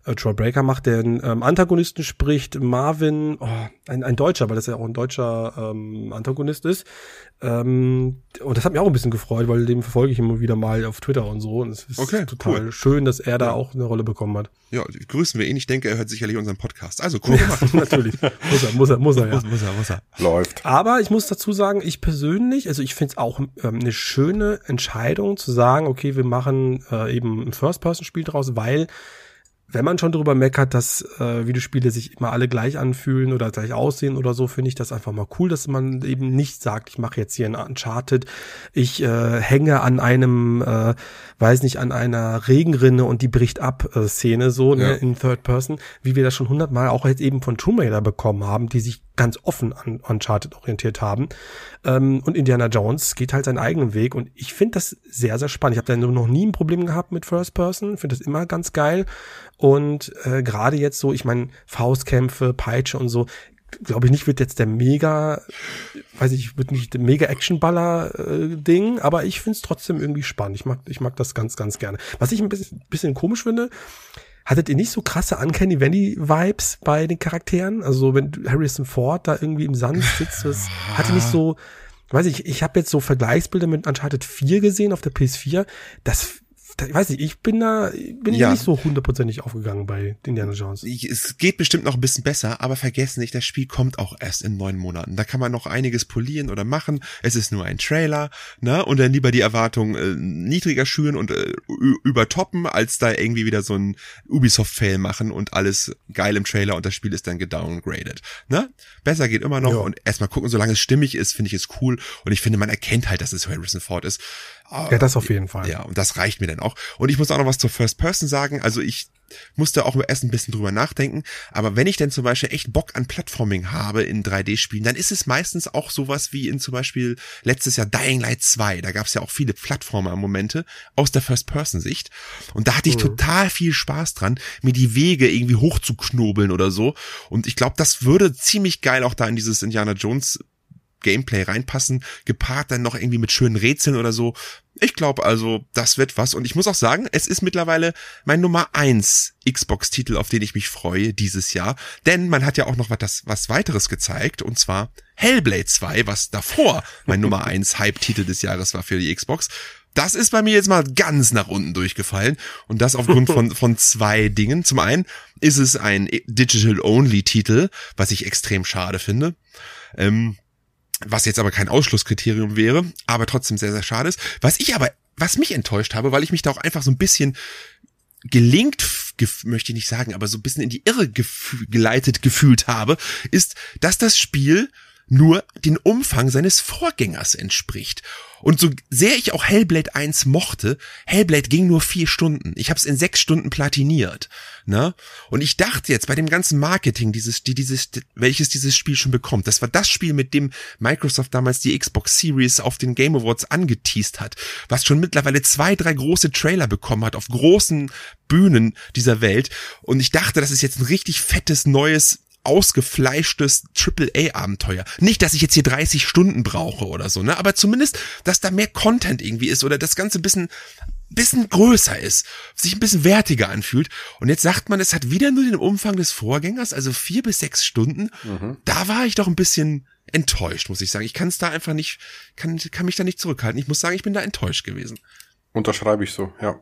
äh, Troy Baker macht, der den ähm, Antagonisten spricht, Marvin, oh, ein, ein Deutscher, weil das ja auch ein deutscher ähm, Antagonist ist. Ähm, und das hat mich auch ein bisschen gefreut, weil dem verfolge ich immer wieder mal auf Twitter und so. Und es ist okay, total cool. schön, dass er da ja. auch eine Rolle bekommen hat. Ja, grüßen wir ihn. Ich denke, er hört sicherlich unseren Podcast. Also cool gemacht. Ja, natürlich. Muss er, muss er, muss er, ja. Muss, muss er, muss er. Läuft. Aber ich muss dazu sagen, ich persönlich, also ich finde es auch ähm, eine schöne Entscheidung zu sagen, okay, wir machen äh, eben ein First-Person-Spiel draus, weil wenn man schon drüber meckert, dass äh, Videospiele sich immer alle gleich anfühlen oder gleich aussehen oder so, finde ich das einfach mal cool, dass man eben nicht sagt, ich mache jetzt hier ein Uncharted, ich äh, hänge an einem, äh, weiß nicht, an einer Regenrinne und die bricht ab äh, Szene so ne, ja. ne, in Third Person, wie wir das schon hundertmal auch jetzt eben von Tomb Raider bekommen haben, die sich ganz offen an Uncharted orientiert haben. Ähm, und Indiana Jones geht halt seinen eigenen Weg und ich finde das sehr, sehr spannend. Ich habe da noch nie ein Problem gehabt mit First Person, finde das immer ganz geil. Und äh, gerade jetzt so, ich meine, Faustkämpfe, Peitsche und so, glaube ich nicht, wird jetzt der mega, weiß ich, wird nicht der mega Actionballer-Ding, äh, aber ich finde es trotzdem irgendwie spannend. Ich mag, ich mag das ganz, ganz gerne. Was ich ein bisschen, bisschen komisch finde, Hattet ihr nicht so krasse Uncanny Valley Vibes bei den Charakteren? Also wenn Harrison Ford da irgendwie im Sand sitzt, das hatte nicht so, weiß ich, ich habe jetzt so Vergleichsbilder mit Uncharted 4 gesehen auf der PS4. Das ich weiß nicht, ich bin da, bin ja. nicht so hundertprozentig aufgegangen bei Indiana Jones. Es geht bestimmt noch ein bisschen besser, aber vergessen nicht, das Spiel kommt auch erst in neun Monaten. Da kann man noch einiges polieren oder machen. Es ist nur ein Trailer, ne? Und dann lieber die Erwartungen äh, niedriger schüren und äh, übertoppen, als da irgendwie wieder so ein Ubisoft-Fail machen und alles geil im Trailer und das Spiel ist dann gedowngraded, ne? Besser geht immer noch ja. und erstmal gucken, solange es stimmig ist, finde ich es cool und ich finde, man erkennt halt, dass es Harrison Ford ist. Ja, das auf jeden Fall. Ja, und das reicht mir dann auch. Und ich muss auch noch was zur First Person sagen. Also ich musste auch erst ein bisschen drüber nachdenken. Aber wenn ich denn zum Beispiel echt Bock an Plattforming habe in 3D-Spielen, dann ist es meistens auch sowas wie in zum Beispiel letztes Jahr Dying Light 2. Da gab es ja auch viele Plattformer-Momente aus der First-Person-Sicht. Und da hatte ich mhm. total viel Spaß dran, mir die Wege irgendwie hochzuknobeln oder so. Und ich glaube, das würde ziemlich geil auch da in dieses Indiana Jones Gameplay reinpassen, gepaart dann noch irgendwie mit schönen Rätseln oder so. Ich glaube also, das wird was. Und ich muss auch sagen, es ist mittlerweile mein Nummer eins Xbox-Titel, auf den ich mich freue dieses Jahr. Denn man hat ja auch noch was, was weiteres gezeigt, und zwar Hellblade 2, was davor mein Nummer eins Hype-Titel des Jahres war für die Xbox. Das ist bei mir jetzt mal ganz nach unten durchgefallen. Und das aufgrund von, von zwei Dingen. Zum einen ist es ein Digital-Only-Titel, was ich extrem schade finde. Ähm, was jetzt aber kein Ausschlusskriterium wäre, aber trotzdem sehr, sehr schade ist. Was ich aber, was mich enttäuscht habe, weil ich mich da auch einfach so ein bisschen gelingt, möchte ich nicht sagen, aber so ein bisschen in die Irre gef geleitet gefühlt habe, ist, dass das Spiel nur den Umfang seines Vorgängers entspricht. Und so sehr ich auch Hellblade 1 mochte, Hellblade ging nur vier Stunden. Ich habe es in sechs Stunden platiniert. Ne? Und ich dachte jetzt bei dem ganzen Marketing, dieses, die, dieses, welches dieses Spiel schon bekommt, das war das Spiel, mit dem Microsoft damals die Xbox Series auf den Game Awards angeteased hat, was schon mittlerweile zwei, drei große Trailer bekommen hat auf großen Bühnen dieser Welt. Und ich dachte, das ist jetzt ein richtig fettes neues ausgefleischtes AAA-Abenteuer. Nicht, dass ich jetzt hier 30 Stunden brauche oder so, ne? Aber zumindest, dass da mehr Content irgendwie ist oder das Ganze ein bisschen, bisschen größer ist, sich ein bisschen wertiger anfühlt. Und jetzt sagt man, es hat wieder nur den Umfang des Vorgängers, also vier bis sechs Stunden. Mhm. Da war ich doch ein bisschen enttäuscht, muss ich sagen. Ich kann es da einfach nicht, kann, kann mich da nicht zurückhalten. Ich muss sagen, ich bin da enttäuscht gewesen. Unterschreibe ich so, ja.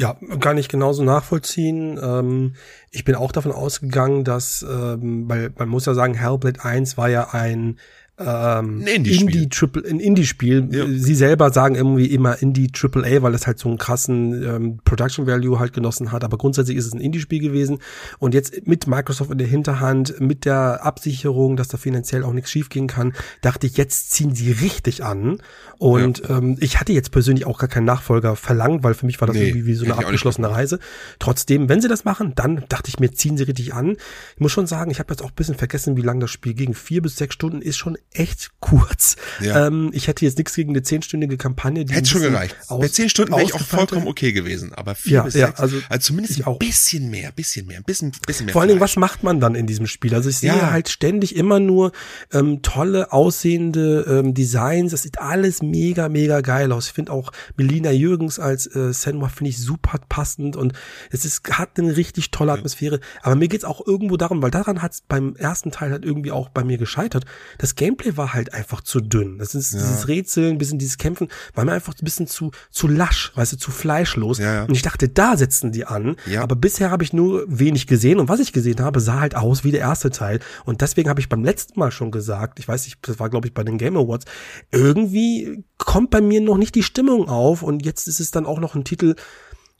Ja, kann ich genauso nachvollziehen. Ähm, ich bin auch davon ausgegangen, dass, ähm, weil man muss ja sagen, Hellblade 1 war ja ein ähm, ein Indie Triple ein Indie Spiel. Ja. Sie selber sagen irgendwie immer Indie Triple A, weil es halt so einen krassen ähm, Production Value halt genossen hat. Aber grundsätzlich ist es ein Indie Spiel gewesen. Und jetzt mit Microsoft in der Hinterhand, mit der Absicherung, dass da finanziell auch nichts schiefgehen kann, dachte ich, jetzt ziehen sie richtig an. Und ja. ähm, ich hatte jetzt persönlich auch gar keinen Nachfolger verlangt, weil für mich war das nee, irgendwie wie so eine abgeschlossene Reise. Trotzdem, wenn sie das machen, dann dachte ich mir, ziehen sie richtig an. Ich muss schon sagen, ich habe jetzt auch ein bisschen vergessen, wie lang das Spiel ging. Vier bis sechs Stunden ist schon echt kurz. Ja. Ähm, ich hätte jetzt nichts gegen eine zehnstündige Kampagne. Die Hätte schon gereicht. Bei zehn Stunden wäre ich auch vollkommen okay gewesen. Aber vier ja, bis ja, sechs, also, also zumindest ein bisschen mehr, bisschen mehr, ein bisschen, bisschen mehr. Vor allen Dingen, was macht man dann in diesem Spiel? Also ich sehe ja. halt ständig immer nur ähm, tolle aussehende ähm, Designs. Das sieht alles mega, mega geil aus. Ich finde auch Melina Jürgens als äh, Senua finde ich super passend und es ist, hat eine richtig tolle Atmosphäre. Aber mir geht's auch irgendwo darum, weil daran hat's beim ersten Teil halt irgendwie auch bei mir gescheitert. Das Gameplay Gameplay war halt einfach zu dünn. Das ist ja. dieses Rätseln, bisschen dieses Kämpfen, war mir einfach ein bisschen zu, zu lasch, weißt du, zu fleischlos. Ja, ja. Und ich dachte, da setzen die an. Ja. Aber bisher habe ich nur wenig gesehen und was ich gesehen habe, sah halt aus wie der erste Teil. Und deswegen habe ich beim letzten Mal schon gesagt, ich weiß nicht, das war glaube ich bei den Game Awards, irgendwie kommt bei mir noch nicht die Stimmung auf und jetzt ist es dann auch noch ein Titel,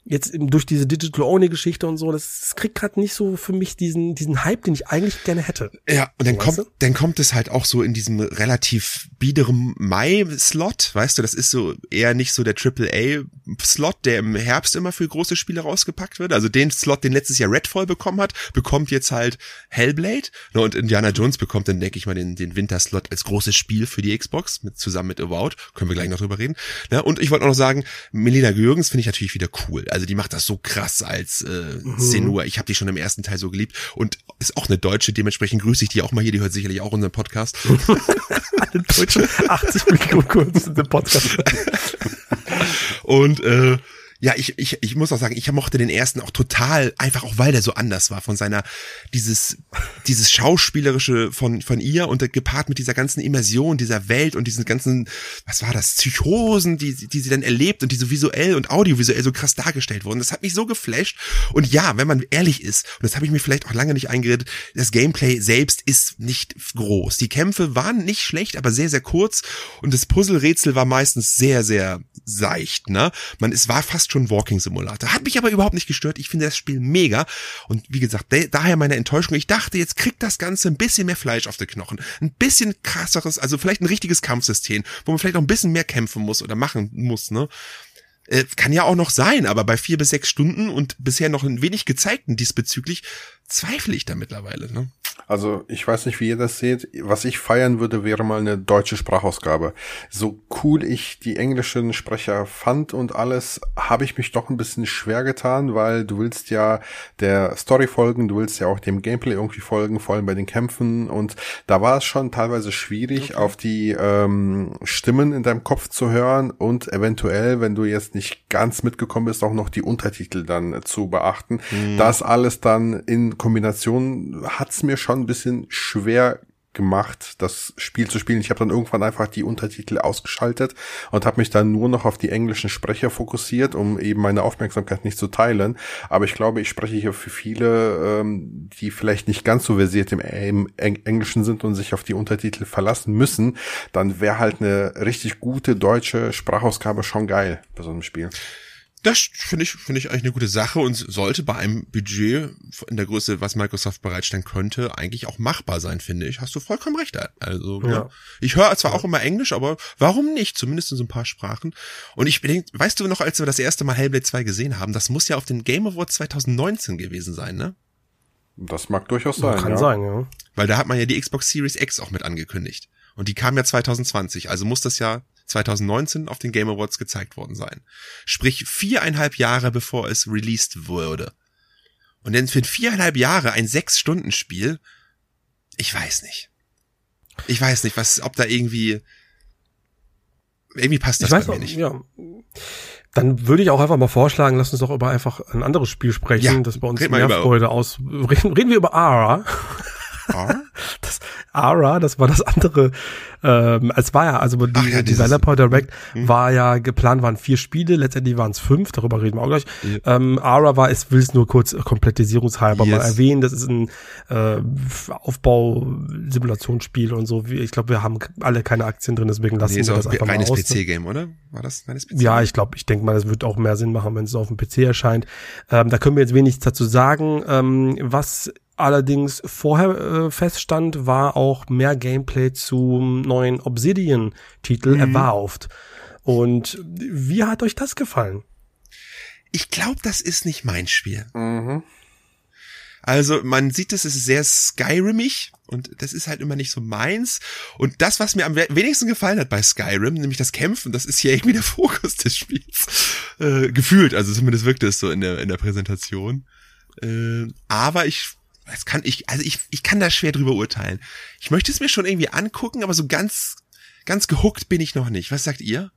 jetzt durch diese Digital-Only-Geschichte und so, das, das kriegt gerade nicht so für mich diesen, diesen Hype, den ich eigentlich gerne hätte. Ja, und dann kommt, du? dann kommt es halt auch so in diesem relativ biederen Mai-Slot, weißt du, das ist so eher nicht so der AAA-Slot, der im Herbst immer für große Spiele rausgepackt wird. Also den Slot, den letztes Jahr Redfall bekommen hat, bekommt jetzt halt Hellblade. Ne, und Indiana Jones bekommt dann, denke ich mal, den, den Winter-Slot als großes Spiel für die Xbox, mit, zusammen mit Avowed. Können wir gleich noch drüber reden. Ne, und ich wollte auch noch sagen, Melina Jürgens finde ich natürlich wieder cool. Also die macht das so krass als äh, mhm. Senua. Ich habe die schon im ersten Teil so geliebt und ist auch eine Deutsche. Dementsprechend grüße ich die auch mal hier. Die hört sicherlich auch unseren Podcast. eine Deutsche, 80 Minuten kurz in den Podcast. und äh, ja, ich, ich, ich muss auch sagen, ich mochte den ersten auch total, einfach auch weil der so anders war, von seiner, dieses, dieses Schauspielerische von, von ihr und gepaart mit dieser ganzen Immersion dieser Welt und diesen ganzen, was war das, Psychosen, die, die sie dann erlebt und die so visuell und audiovisuell so krass dargestellt wurden. Das hat mich so geflasht. Und ja, wenn man ehrlich ist, und das habe ich mir vielleicht auch lange nicht eingeredet, das Gameplay selbst ist nicht groß. Die Kämpfe waren nicht schlecht, aber sehr, sehr kurz und das Puzzle-Rätsel war meistens sehr, sehr seicht, ne? Man, es war schon Walking Simulator. Hat mich aber überhaupt nicht gestört. Ich finde das Spiel mega. Und wie gesagt, daher meine Enttäuschung. Ich dachte, jetzt kriegt das Ganze ein bisschen mehr Fleisch auf die Knochen. Ein bisschen krasseres, also vielleicht ein richtiges Kampfsystem, wo man vielleicht auch ein bisschen mehr kämpfen muss oder machen muss, ne? Äh, kann ja auch noch sein, aber bei vier bis sechs Stunden und bisher noch ein wenig gezeigten diesbezüglich zweifle ich da mittlerweile. Ne? Also ich weiß nicht, wie ihr das seht. Was ich feiern würde, wäre mal eine deutsche Sprachausgabe. So cool ich die englischen Sprecher fand und alles, habe ich mich doch ein bisschen schwer getan, weil du willst ja der Story folgen, du willst ja auch dem Gameplay irgendwie folgen, vor allem bei den Kämpfen. Und da war es schon teilweise schwierig, okay. auf die ähm, Stimmen in deinem Kopf zu hören und eventuell, wenn du jetzt nicht ganz mitgekommen bist, auch noch die Untertitel dann zu beachten. Mhm. Das alles dann in Kombination hat's mir schon ein bisschen schwer gemacht, das Spiel zu spielen. Ich habe dann irgendwann einfach die Untertitel ausgeschaltet und habe mich dann nur noch auf die englischen Sprecher fokussiert, um eben meine Aufmerksamkeit nicht zu teilen. Aber ich glaube, ich spreche hier für viele, ähm, die vielleicht nicht ganz so versiert im, im Englischen sind und sich auf die Untertitel verlassen müssen. Dann wäre halt eine richtig gute deutsche Sprachausgabe schon geil bei so einem Spiel. Das finde ich, finde ich eigentlich eine gute Sache und sollte bei einem Budget in der Größe, was Microsoft bereitstellen könnte, eigentlich auch machbar sein, finde ich. Hast du vollkommen recht. Also, ne? ja. ich höre zwar ja. auch immer Englisch, aber warum nicht? Zumindest in so ein paar Sprachen. Und ich denke, weißt du noch, als wir das erste Mal Hellblade 2 gesehen haben, das muss ja auf den Game Awards 2019 gewesen sein, ne? Das mag durchaus sein. Kann ja. sein, ja. Weil da hat man ja die Xbox Series X auch mit angekündigt. Und die kam ja 2020, also muss das ja 2019 auf den Game Awards gezeigt worden sein. Sprich viereinhalb Jahre bevor es released wurde. Und dann für viereinhalb Jahre ein Sechs-Stunden-Spiel, ich weiß nicht. Ich weiß nicht, was, ob da irgendwie, irgendwie passt das ich bei mir auch, nicht. Ja. Dann würde ich auch einfach mal vorschlagen, lass uns doch über einfach ein anderes Spiel sprechen, ja, das bei uns mehr Freude aus. Reden, reden wir über Ara. Ara? Das, Ara, das war das andere. Ähm, es war ja, also die ja, Developer Direct hm. war ja geplant, waren vier Spiele, letztendlich waren es fünf, darüber reden wir auch gleich. Ja. Ähm, Ara war, es will es nur kurz komplettisierungshalber yes. mal erwähnen, das ist ein äh, Aufbau-Simulationsspiel und so. Ich glaube, wir haben alle keine Aktien drin, deswegen lassen nee, wir das einfach reines mal aus. PC-Game, oder? War das reines PC? -Game? Ja, ich glaube, ich denke mal, das wird auch mehr Sinn machen, wenn es auf dem PC erscheint. Ähm, da können wir jetzt wenig dazu sagen. Ähm, was allerdings vorher äh, feststand, war auch mehr Gameplay zum neuen Obsidian-Titel mhm. Evolved. Und wie hat euch das gefallen? Ich glaube, das ist nicht mein Spiel. Mhm. Also man sieht, es ist sehr Skyrimig und das ist halt immer nicht so meins. Und das, was mir am wenigsten gefallen hat bei Skyrim, nämlich das Kämpfen, das ist hier irgendwie der Fokus des Spiels. Äh, gefühlt, also zumindest wirkte es so in der, in der Präsentation. Äh, aber ich das kann ich, also ich, ich kann da schwer drüber urteilen. Ich möchte es mir schon irgendwie angucken, aber so ganz, ganz gehuckt bin ich noch nicht. Was sagt ihr?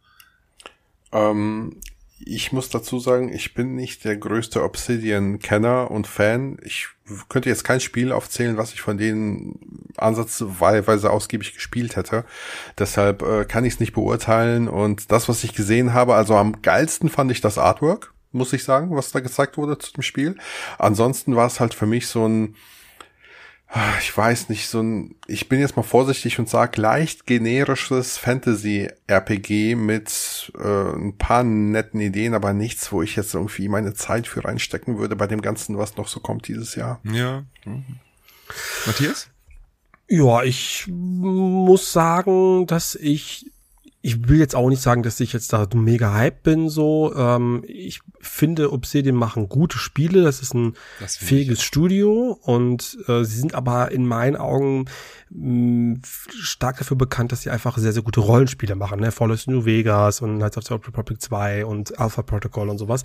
Ähm, ich muss dazu sagen, ich bin nicht der größte Obsidian-Kenner und Fan. Ich könnte jetzt kein Spiel aufzählen, was ich von denen ansatzweise ausgiebig gespielt hätte. Deshalb äh, kann ich es nicht beurteilen. Und das, was ich gesehen habe, also am geilsten fand ich das Artwork muss ich sagen, was da gezeigt wurde zu dem Spiel. Ansonsten war es halt für mich so ein, Ah, ich weiß nicht, so ein, ich bin jetzt mal vorsichtig und sag leicht generisches Fantasy-RPG mit äh, ein paar netten Ideen, aber nichts, wo ich jetzt irgendwie meine Zeit für reinstecken würde bei dem Ganzen, was noch so kommt dieses Jahr. Ja. Mhm. Matthias? Ja, ich muss sagen, dass ich ich will jetzt auch nicht sagen, dass ich jetzt da mega hype bin, so. Ähm, ich finde, Obsidian machen gute Spiele. Das ist ein das fähiges ich. Studio und äh, sie sind aber in meinen Augen mh, stark dafür bekannt, dass sie einfach sehr, sehr gute Rollenspiele machen. Ne? Fallout New Vegas und Knights of the Old Republic 2 und Alpha Protocol und sowas.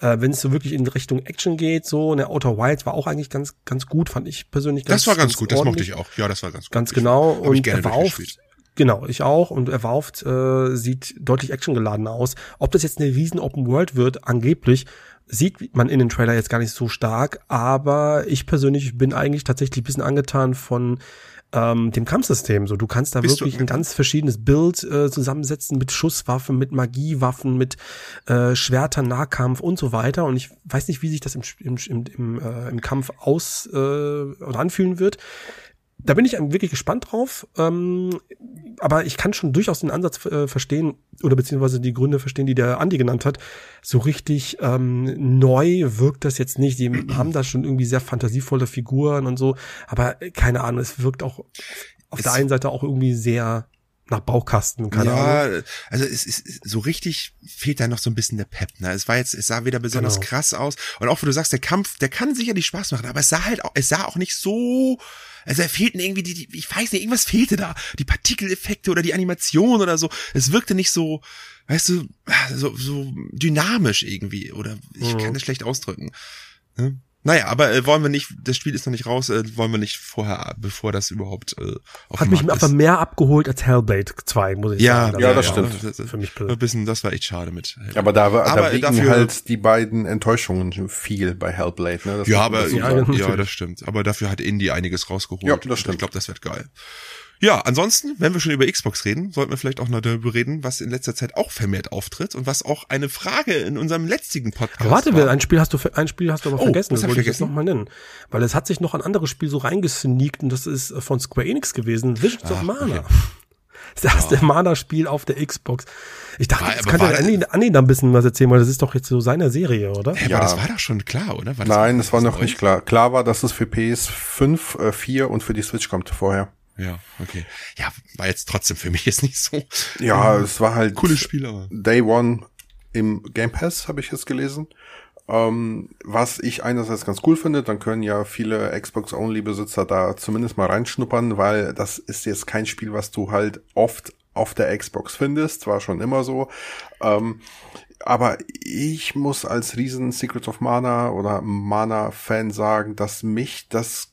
Äh, Wenn es so wirklich in Richtung Action geht, so, ne, Outer Wilds war auch eigentlich ganz, ganz gut, fand ich persönlich ganz Das war ganz, ganz gut, ordentlich. das mochte ich auch. Ja, das war ganz gut. Ganz genau. Ich, und war auch Genau, ich auch. Und Evolved äh, sieht deutlich actiongeladen aus. Ob das jetzt eine riesen Open World wird, angeblich, sieht man in den Trailer jetzt gar nicht so stark. Aber ich persönlich bin eigentlich tatsächlich ein bisschen angetan von ähm, dem Kampfsystem. So, du kannst da Bist wirklich du? ein ganz verschiedenes Bild äh, zusammensetzen mit Schusswaffen, mit Magiewaffen, mit äh, Schwertern, Nahkampf und so weiter. Und ich weiß nicht, wie sich das im, im, im, im, äh, im Kampf aus äh, oder anfühlen wird da bin ich wirklich gespannt drauf. Ähm, aber ich kann schon durchaus den Ansatz äh, verstehen oder beziehungsweise die Gründe verstehen, die der Andi genannt hat. So richtig ähm, neu wirkt das jetzt nicht. Die haben da schon irgendwie sehr fantasievolle Figuren und so. Aber keine Ahnung, es wirkt auch auf es der einen Seite auch irgendwie sehr nach Bauchkasten, keine ja, Ahnung. also es ist so richtig fehlt da noch so ein bisschen der Pep. Ne? Es war jetzt, es sah wieder besonders genau. krass aus und auch wo du sagst, der Kampf, der kann sicherlich Spaß machen, aber es sah halt, auch, es sah auch nicht so also er fehlten irgendwie die, die, ich weiß nicht, irgendwas fehlte da. Die Partikeleffekte oder die Animation oder so. Es wirkte nicht so, weißt du, so, so dynamisch irgendwie. Oder ich mhm. kann das schlecht ausdrücken. Ne? Naja, aber äh, wollen wir nicht, das Spiel ist noch nicht raus, äh, wollen wir nicht vorher, bevor das überhaupt äh, auf Hat mich ist. aber mehr abgeholt als Hellblade 2, muss ich ja, sagen. Ja, das ja, stimmt. Das, für mich ein bisschen, das war echt schade mit Hellblade. Aber da, war, aber da wiegen dafür, halt die beiden Enttäuschungen viel bei Hellblade. Ne? Das ja, aber ja, ja, das stimmt. Aber dafür hat Indie einiges rausgeholt. Ja, das stimmt. Ich glaube, das wird geil. Ja, ansonsten, wenn wir schon über Xbox reden, sollten wir vielleicht auch noch darüber reden, was in letzter Zeit auch vermehrt auftritt und was auch eine Frage in unserem letztigen Podcast aber warte, war. ein Spiel hast du ein Spiel hast du aber oh, vergessen, das wollte ich jetzt noch mal nennen, weil es hat sich noch ein anderes Spiel so reingesneakt und das ist von Square Enix gewesen, Visions Ach, of Mana. Okay. Das erste ja. Mana-Spiel auf der Xbox. Ich dachte, war, jetzt kann der Andi, Andi da ein bisschen was erzählen, weil das ist doch jetzt so seine Serie, oder? Ja, ja. aber das war doch schon klar, oder? War das Nein, das war noch nicht klar. Klar war, dass es für PS5, äh, 4 und für die Switch kommt vorher. Ja, okay. Ja, war jetzt trotzdem für mich jetzt nicht so. Ja, ähm, es war halt cooles Spiel, aber. Day One im Game Pass, habe ich jetzt gelesen. Ähm, was ich einerseits ganz cool finde, dann können ja viele Xbox-Only-Besitzer da zumindest mal reinschnuppern, weil das ist jetzt kein Spiel, was du halt oft auf der Xbox findest, war schon immer so. Ähm, aber ich muss als riesen Secret of Mana oder Mana-Fan sagen, dass mich das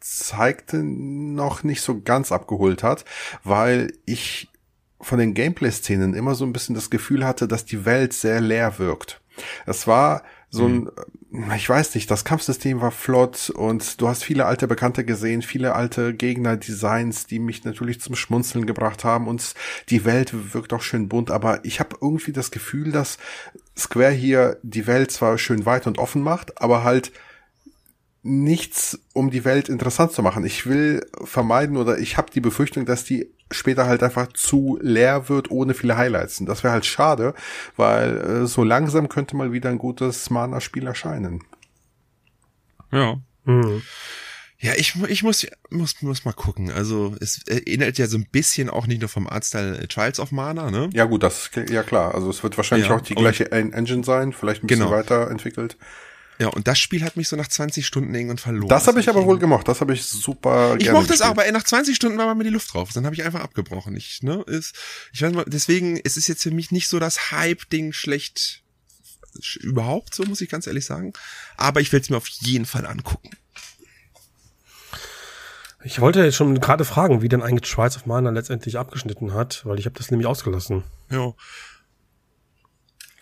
zeigte, noch nicht so ganz abgeholt hat, weil ich von den Gameplay-Szenen immer so ein bisschen das Gefühl hatte, dass die Welt sehr leer wirkt. Es war so ein, mhm. ich weiß nicht, das Kampfsystem war flott und du hast viele alte Bekannte gesehen, viele alte Gegner-Designs, die mich natürlich zum Schmunzeln gebracht haben und die Welt wirkt auch schön bunt, aber ich habe irgendwie das Gefühl, dass Square hier die Welt zwar schön weit und offen macht, aber halt nichts, um die Welt interessant zu machen. Ich will vermeiden oder ich habe die Befürchtung, dass die später halt einfach zu leer wird ohne viele Highlights. Und das wäre halt schade, weil äh, so langsam könnte mal wieder ein gutes Mana-Spiel erscheinen. Ja. Mhm. Ja, ich, ich muss, muss, muss mal gucken. Also, es erinnert ja so ein bisschen auch nicht nur vom Artstyle Trials of Mana, ne? Ja, gut, das ist ja klar. Also, es wird wahrscheinlich ja, auch die gleiche Engine sein, vielleicht ein bisschen genau. weiterentwickelt. Ja, und das Spiel hat mich so nach 20 Stunden irgendwann verloren. Das habe ich aber wohl gemocht. Das habe ich super Ich mochte es auch, aber nach 20 Stunden war mir die Luft drauf. Dann habe ich einfach abgebrochen. Ich, ne, ist, ich weiß mal, deswegen es ist jetzt für mich nicht so das Hype-Ding schlecht überhaupt, so muss ich ganz ehrlich sagen. Aber ich will es mir auf jeden Fall angucken. Ich wollte jetzt schon gerade fragen, wie denn eigentlich Trials of Mana letztendlich abgeschnitten hat, weil ich habe das nämlich ausgelassen. Ja.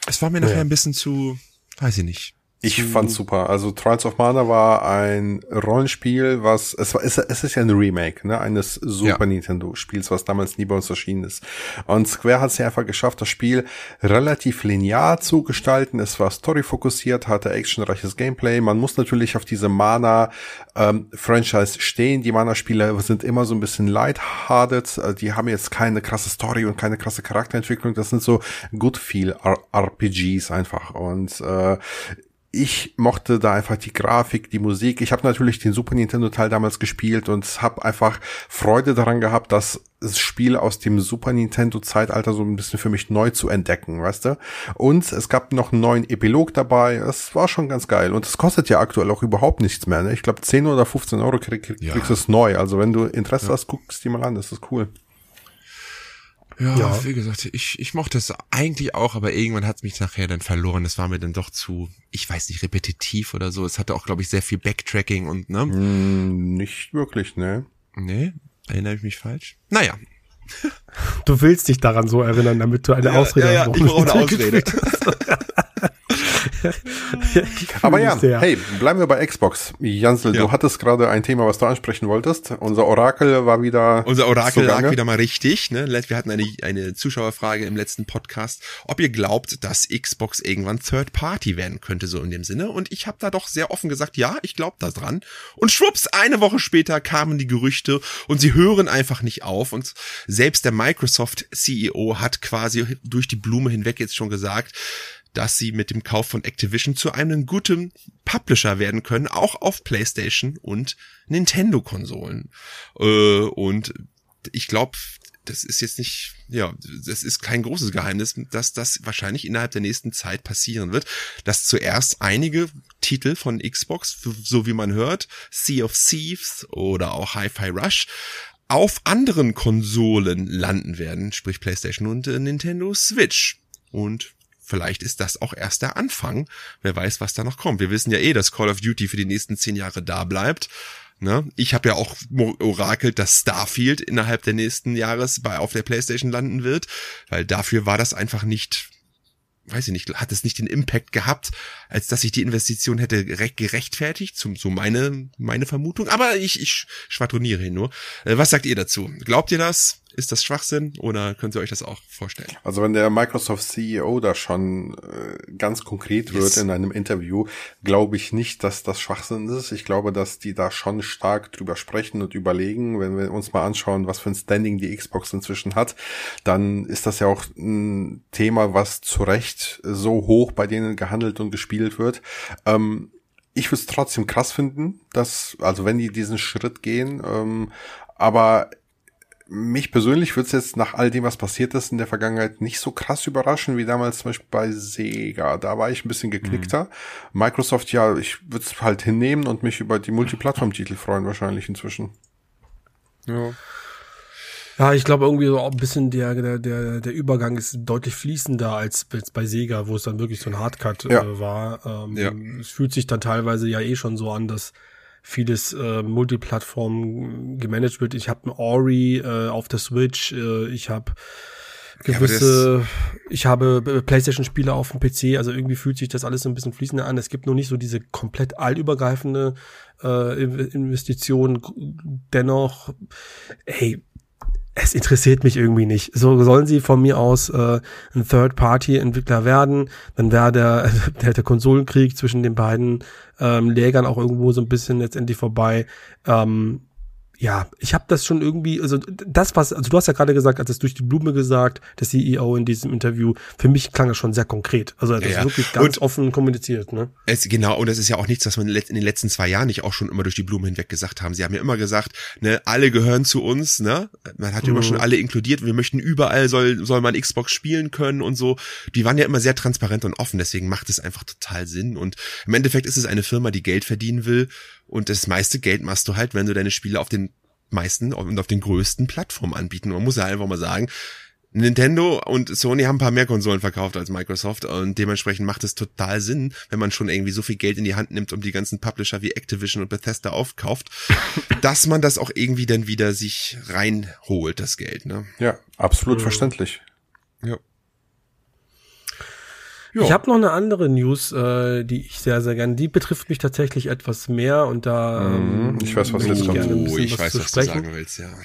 Es war mir nachher ja. ein bisschen zu, weiß ich nicht Ich fand's super. Also Trials of Mana war ein Rollenspiel, was es war es, es ist ja ein Remake, ne, eines Super ja. Nintendo Spiels, was damals nie bei uns erschienen ist. Und Square hat es ja einfach geschafft, das Spiel relativ linear zu gestalten. Es war story fokussiert, hatte actionreiches Gameplay. Man muss natürlich auf diese Mana ähm, Franchise stehen. Die Mana Spiele sind immer so ein bisschen lighthearted. Äh, die haben jetzt keine krasse Story und keine krasse Charakterentwicklung. Das sind so good feel RPGs einfach und äh, ich mochte da einfach die Grafik, die Musik. Ich habe natürlich den Super Nintendo Teil damals gespielt und habe einfach Freude daran gehabt, das Spiel aus dem Super Nintendo Zeitalter so ein bisschen für mich neu zu entdecken, weißt du? Und es gab noch einen neuen Epilog dabei. Es war schon ganz geil und es kostet ja aktuell auch überhaupt nichts mehr. Ne? Ich glaube 10 oder 15 Euro krieg, kriegst ja. du es neu. Also wenn du Interesse ja. hast, guckst die mal an. Das ist cool. Ja, ja, wie gesagt, ich, ich mochte es eigentlich auch, aber irgendwann hat es mich nachher dann verloren. Es war mir dann doch zu, ich weiß nicht, repetitiv oder so. Es hatte auch, glaube ich, sehr viel Backtracking und, ne? Mm, nicht wirklich, ne? Nee, erinnere ich mich falsch? Naja. Du willst dich daran so erinnern, damit du eine ja, Ausrede ja, ja, hast. Ich brauche eine Ausrede. Aber ja, hey, bleiben wir bei Xbox. Jansel, ja. du hattest gerade ein Thema, was du ansprechen wolltest. Unser Orakel war wieder. Unser Orakel lag wieder mal richtig. Ne? Wir hatten eine, eine Zuschauerfrage im letzten Podcast, ob ihr glaubt, dass Xbox irgendwann Third Party werden könnte, so in dem Sinne. Und ich habe da doch sehr offen gesagt, ja, ich glaube da dran. Und schwupps, eine Woche später kamen die Gerüchte und sie hören einfach nicht auf. Und selbst der Microsoft CEO hat quasi durch die Blume hinweg jetzt schon gesagt, dass sie mit dem Kauf von Activision zu einem guten Publisher werden können, auch auf PlayStation und Nintendo-Konsolen. Äh, und ich glaube, das ist jetzt nicht, ja, das ist kein großes Geheimnis, dass das wahrscheinlich innerhalb der nächsten Zeit passieren wird, dass zuerst einige Titel von Xbox, so wie man hört, Sea of Thieves oder auch Hi-Fi Rush, auf anderen Konsolen landen werden, sprich PlayStation und äh, Nintendo Switch. Und vielleicht ist das auch erst der Anfang. Wer weiß, was da noch kommt. Wir wissen ja eh, dass Call of Duty für die nächsten zehn Jahre da bleibt. Ne? Ich habe ja auch orakelt, dass Starfield innerhalb der nächsten Jahres bei auf der PlayStation landen wird, weil dafür war das einfach nicht weiß ich nicht, hat es nicht den Impact gehabt, als dass sich die Investition hätte gerechtfertigt, zum, so meine, meine Vermutung. Aber ich, ich schwadroniere hier nur. Äh, was sagt ihr dazu? Glaubt ihr das? Ist das Schwachsinn oder könnt ihr euch das auch vorstellen? Also wenn der Microsoft CEO da schon äh, ganz konkret wird yes. in einem Interview, glaube ich nicht, dass das Schwachsinn ist. Ich glaube, dass die da schon stark drüber sprechen und überlegen. Wenn wir uns mal anschauen, was für ein Standing die Xbox inzwischen hat, dann ist das ja auch ein Thema, was zu Recht so hoch bei denen gehandelt und gespielt wird. Ähm, ich würde es trotzdem krass finden, dass, also wenn die diesen Schritt gehen, ähm, aber mich persönlich würde es jetzt nach all dem, was passiert ist in der Vergangenheit, nicht so krass überraschen wie damals zum Beispiel bei Sega. Da war ich ein bisschen geknickter. Mhm. Microsoft, ja, ich würde es halt hinnehmen und mich über die Multiplattform-Titel freuen wahrscheinlich inzwischen. Ja. Ja, ich glaube irgendwie so ein bisschen der, der, der, der Übergang ist deutlich fließender als bei Sega, wo es dann wirklich so ein Hardcut ja. äh, war. Ähm, ja. Es fühlt sich dann teilweise ja eh schon so an, dass vieles äh, Multiplattform gemanagt wird. Ich habe ein Ori äh, auf der Switch, äh, ich habe gewisse, ja, ich habe äh, PlayStation-Spiele auf dem PC, also irgendwie fühlt sich das alles so ein bisschen fließender an. Es gibt nur nicht so diese komplett allübergreifende äh, Investition. Dennoch, hey, es interessiert mich irgendwie nicht. So sollen sie von mir aus äh, ein Third-Party-Entwickler werden, dann wäre der, der, der Konsolenkrieg zwischen den beiden ähm, Lägern auch irgendwo so ein bisschen letztendlich vorbei. Ähm, ja, ich habe das schon irgendwie, also das was, also du hast ja gerade gesagt, als es durch die Blume gesagt, der CEO in diesem Interview, für mich klang das schon sehr konkret. Also das ja, ist wirklich ganz und offen kommuniziert, ne? Es, genau, und das ist ja auch nichts, was man in den letzten zwei Jahren nicht auch schon immer durch die Blume hinweg gesagt haben. Sie haben ja immer gesagt, ne, alle gehören zu uns, ne? Man hat mhm. immer schon alle inkludiert, wir möchten überall soll, soll man Xbox spielen können und so. Die waren ja immer sehr transparent und offen, deswegen macht es einfach total Sinn. Und im Endeffekt ist es eine Firma, die Geld verdienen will und das meiste Geld machst du halt, wenn du deine Spiele auf den meisten und auf den größten Plattformen anbieten. Man muss ja einfach mal sagen, Nintendo und Sony haben ein paar mehr Konsolen verkauft als Microsoft und dementsprechend macht es total Sinn, wenn man schon irgendwie so viel Geld in die Hand nimmt und die ganzen Publisher wie Activision und Bethesda aufkauft, dass man das auch irgendwie dann wieder sich reinholt, das Geld, ne? Ja, absolut mhm. verständlich. Ja. Jo. Ich habe noch eine andere News, äh, die ich sehr, sehr gerne, die betrifft mich tatsächlich etwas mehr und da mhm. ähm, ich weiß, was jetzt kommt. Oh, ich weiß, was du sagen willst, ja.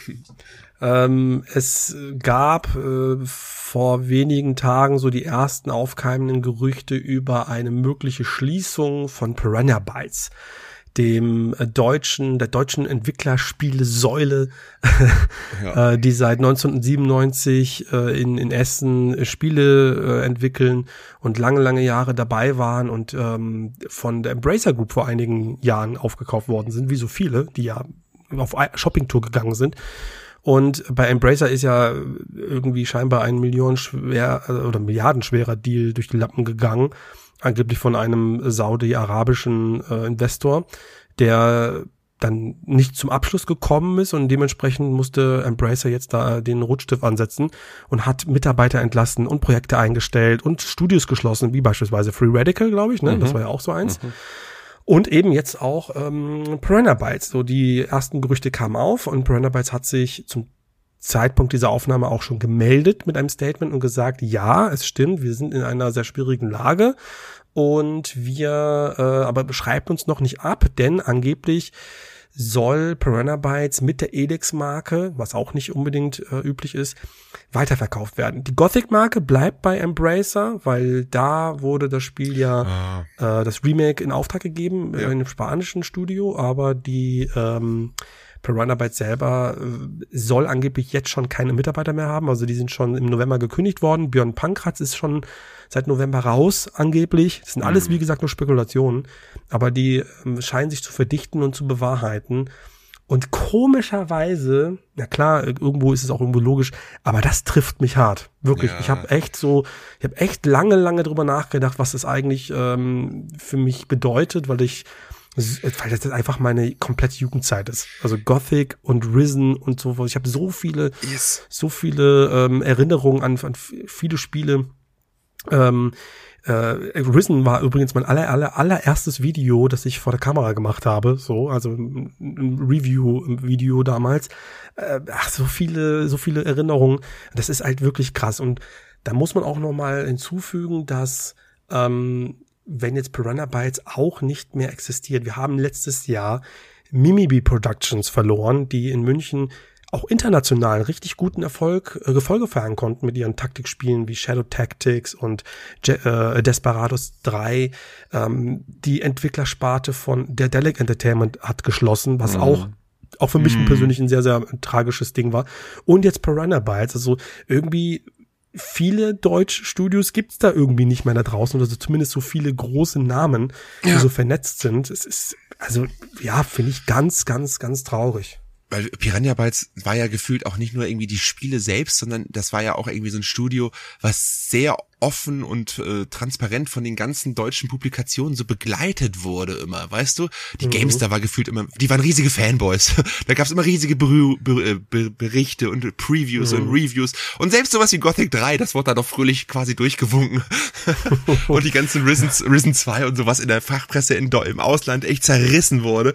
Ähm, es gab äh, vor wenigen Tagen so die ersten aufkeimenden Gerüchte über eine mögliche Schließung von Piranha Bytes dem äh, deutschen, der deutschen Entwicklerspiele-Säule, ja. äh, die seit 1997 äh, in, in Essen Spiele äh, entwickeln und lange, lange Jahre dabei waren und ähm, von der Embracer Group vor einigen Jahren aufgekauft worden sind, wie so viele, die ja auf Shoppingtour gegangen sind. Und bei Embracer ist ja irgendwie scheinbar ein millionenschwer äh, oder milliardenschwerer Deal durch die Lappen gegangen angeblich von einem saudi-arabischen äh, Investor, der dann nicht zum Abschluss gekommen ist und dementsprechend musste Embracer jetzt da den Rotstift ansetzen und hat Mitarbeiter entlassen und Projekte eingestellt und Studios geschlossen, wie beispielsweise Free Radical, glaube ich, ne? Mhm. Das war ja auch so eins. Mhm. Und eben jetzt auch ähm, Piranha Bytes. So die ersten Gerüchte kamen auf und Piranha Bytes hat sich zum Zeitpunkt dieser Aufnahme auch schon gemeldet mit einem Statement und gesagt, ja, es stimmt, wir sind in einer sehr schwierigen Lage und wir, äh, aber beschreibt uns noch nicht ab, denn angeblich soll Piranha Bytes mit der Elex-Marke, was auch nicht unbedingt äh, üblich ist, weiterverkauft werden. Die Gothic-Marke bleibt bei Embracer, weil da wurde das Spiel ja ah. äh, das Remake in Auftrag gegeben ja. in einem spanischen Studio, aber die ähm, Piranha Bytes selber äh, soll angeblich jetzt schon keine Mitarbeiter mehr haben. Also die sind schon im November gekündigt worden. Björn Pankratz ist schon seit November raus, angeblich. Das sind alles, mhm. wie gesagt, nur Spekulationen. Aber die ähm, scheinen sich zu verdichten und zu bewahrheiten. Und komischerweise, na klar, irgendwo ist es auch irgendwo logisch, aber das trifft mich hart. Wirklich. Ja. Ich habe echt so, ich habe echt lange, lange drüber nachgedacht, was das eigentlich ähm, für mich bedeutet, weil ich weil das einfach meine komplette Jugendzeit ist. Also Gothic und Risen und so. Ich habe so viele, yes. so viele ähm, Erinnerungen an, an viele Spiele. Ähm, äh, Risen war übrigens mein aller, aller, allererstes Video, das ich vor der Kamera gemacht habe. So, also ein Review-Video damals. Äh, ach, so viele, so viele Erinnerungen. Das ist halt wirklich krass. Und da muss man auch noch mal hinzufügen, dass ähm, wenn jetzt Piranha Bytes auch nicht mehr existiert. Wir haben letztes Jahr Mimibi Productions verloren, die in München auch international richtig guten Erfolg, äh, Gefolge feiern konnten mit ihren Taktikspielen wie Shadow Tactics und Je äh, Desperados 3. Ähm, die Entwicklersparte von der Delic Entertainment hat geschlossen, was mhm. auch auch für mich mm. persönlich ein sehr, sehr tragisches Ding war. Und jetzt Piranha Bytes. Also irgendwie viele Deutsch-Studios gibt's da irgendwie nicht mehr da draußen, oder so zumindest so viele große Namen, die ja. so vernetzt sind. Es ist, also ja, finde ich ganz, ganz, ganz traurig weil Piranha Bytes war ja gefühlt auch nicht nur irgendwie die Spiele selbst, sondern das war ja auch irgendwie so ein Studio, was sehr offen und äh, transparent von den ganzen deutschen Publikationen so begleitet wurde immer, weißt du? Die mhm. GameStar war gefühlt immer, die waren riesige Fanboys. da gab's immer riesige Ber Ber Ber Berichte und Previews mhm. und Reviews und selbst sowas wie Gothic 3, das wurde da doch fröhlich quasi durchgewunken. und die ganzen Risen, Risen 2 und sowas in der Fachpresse in, im Ausland echt zerrissen wurde.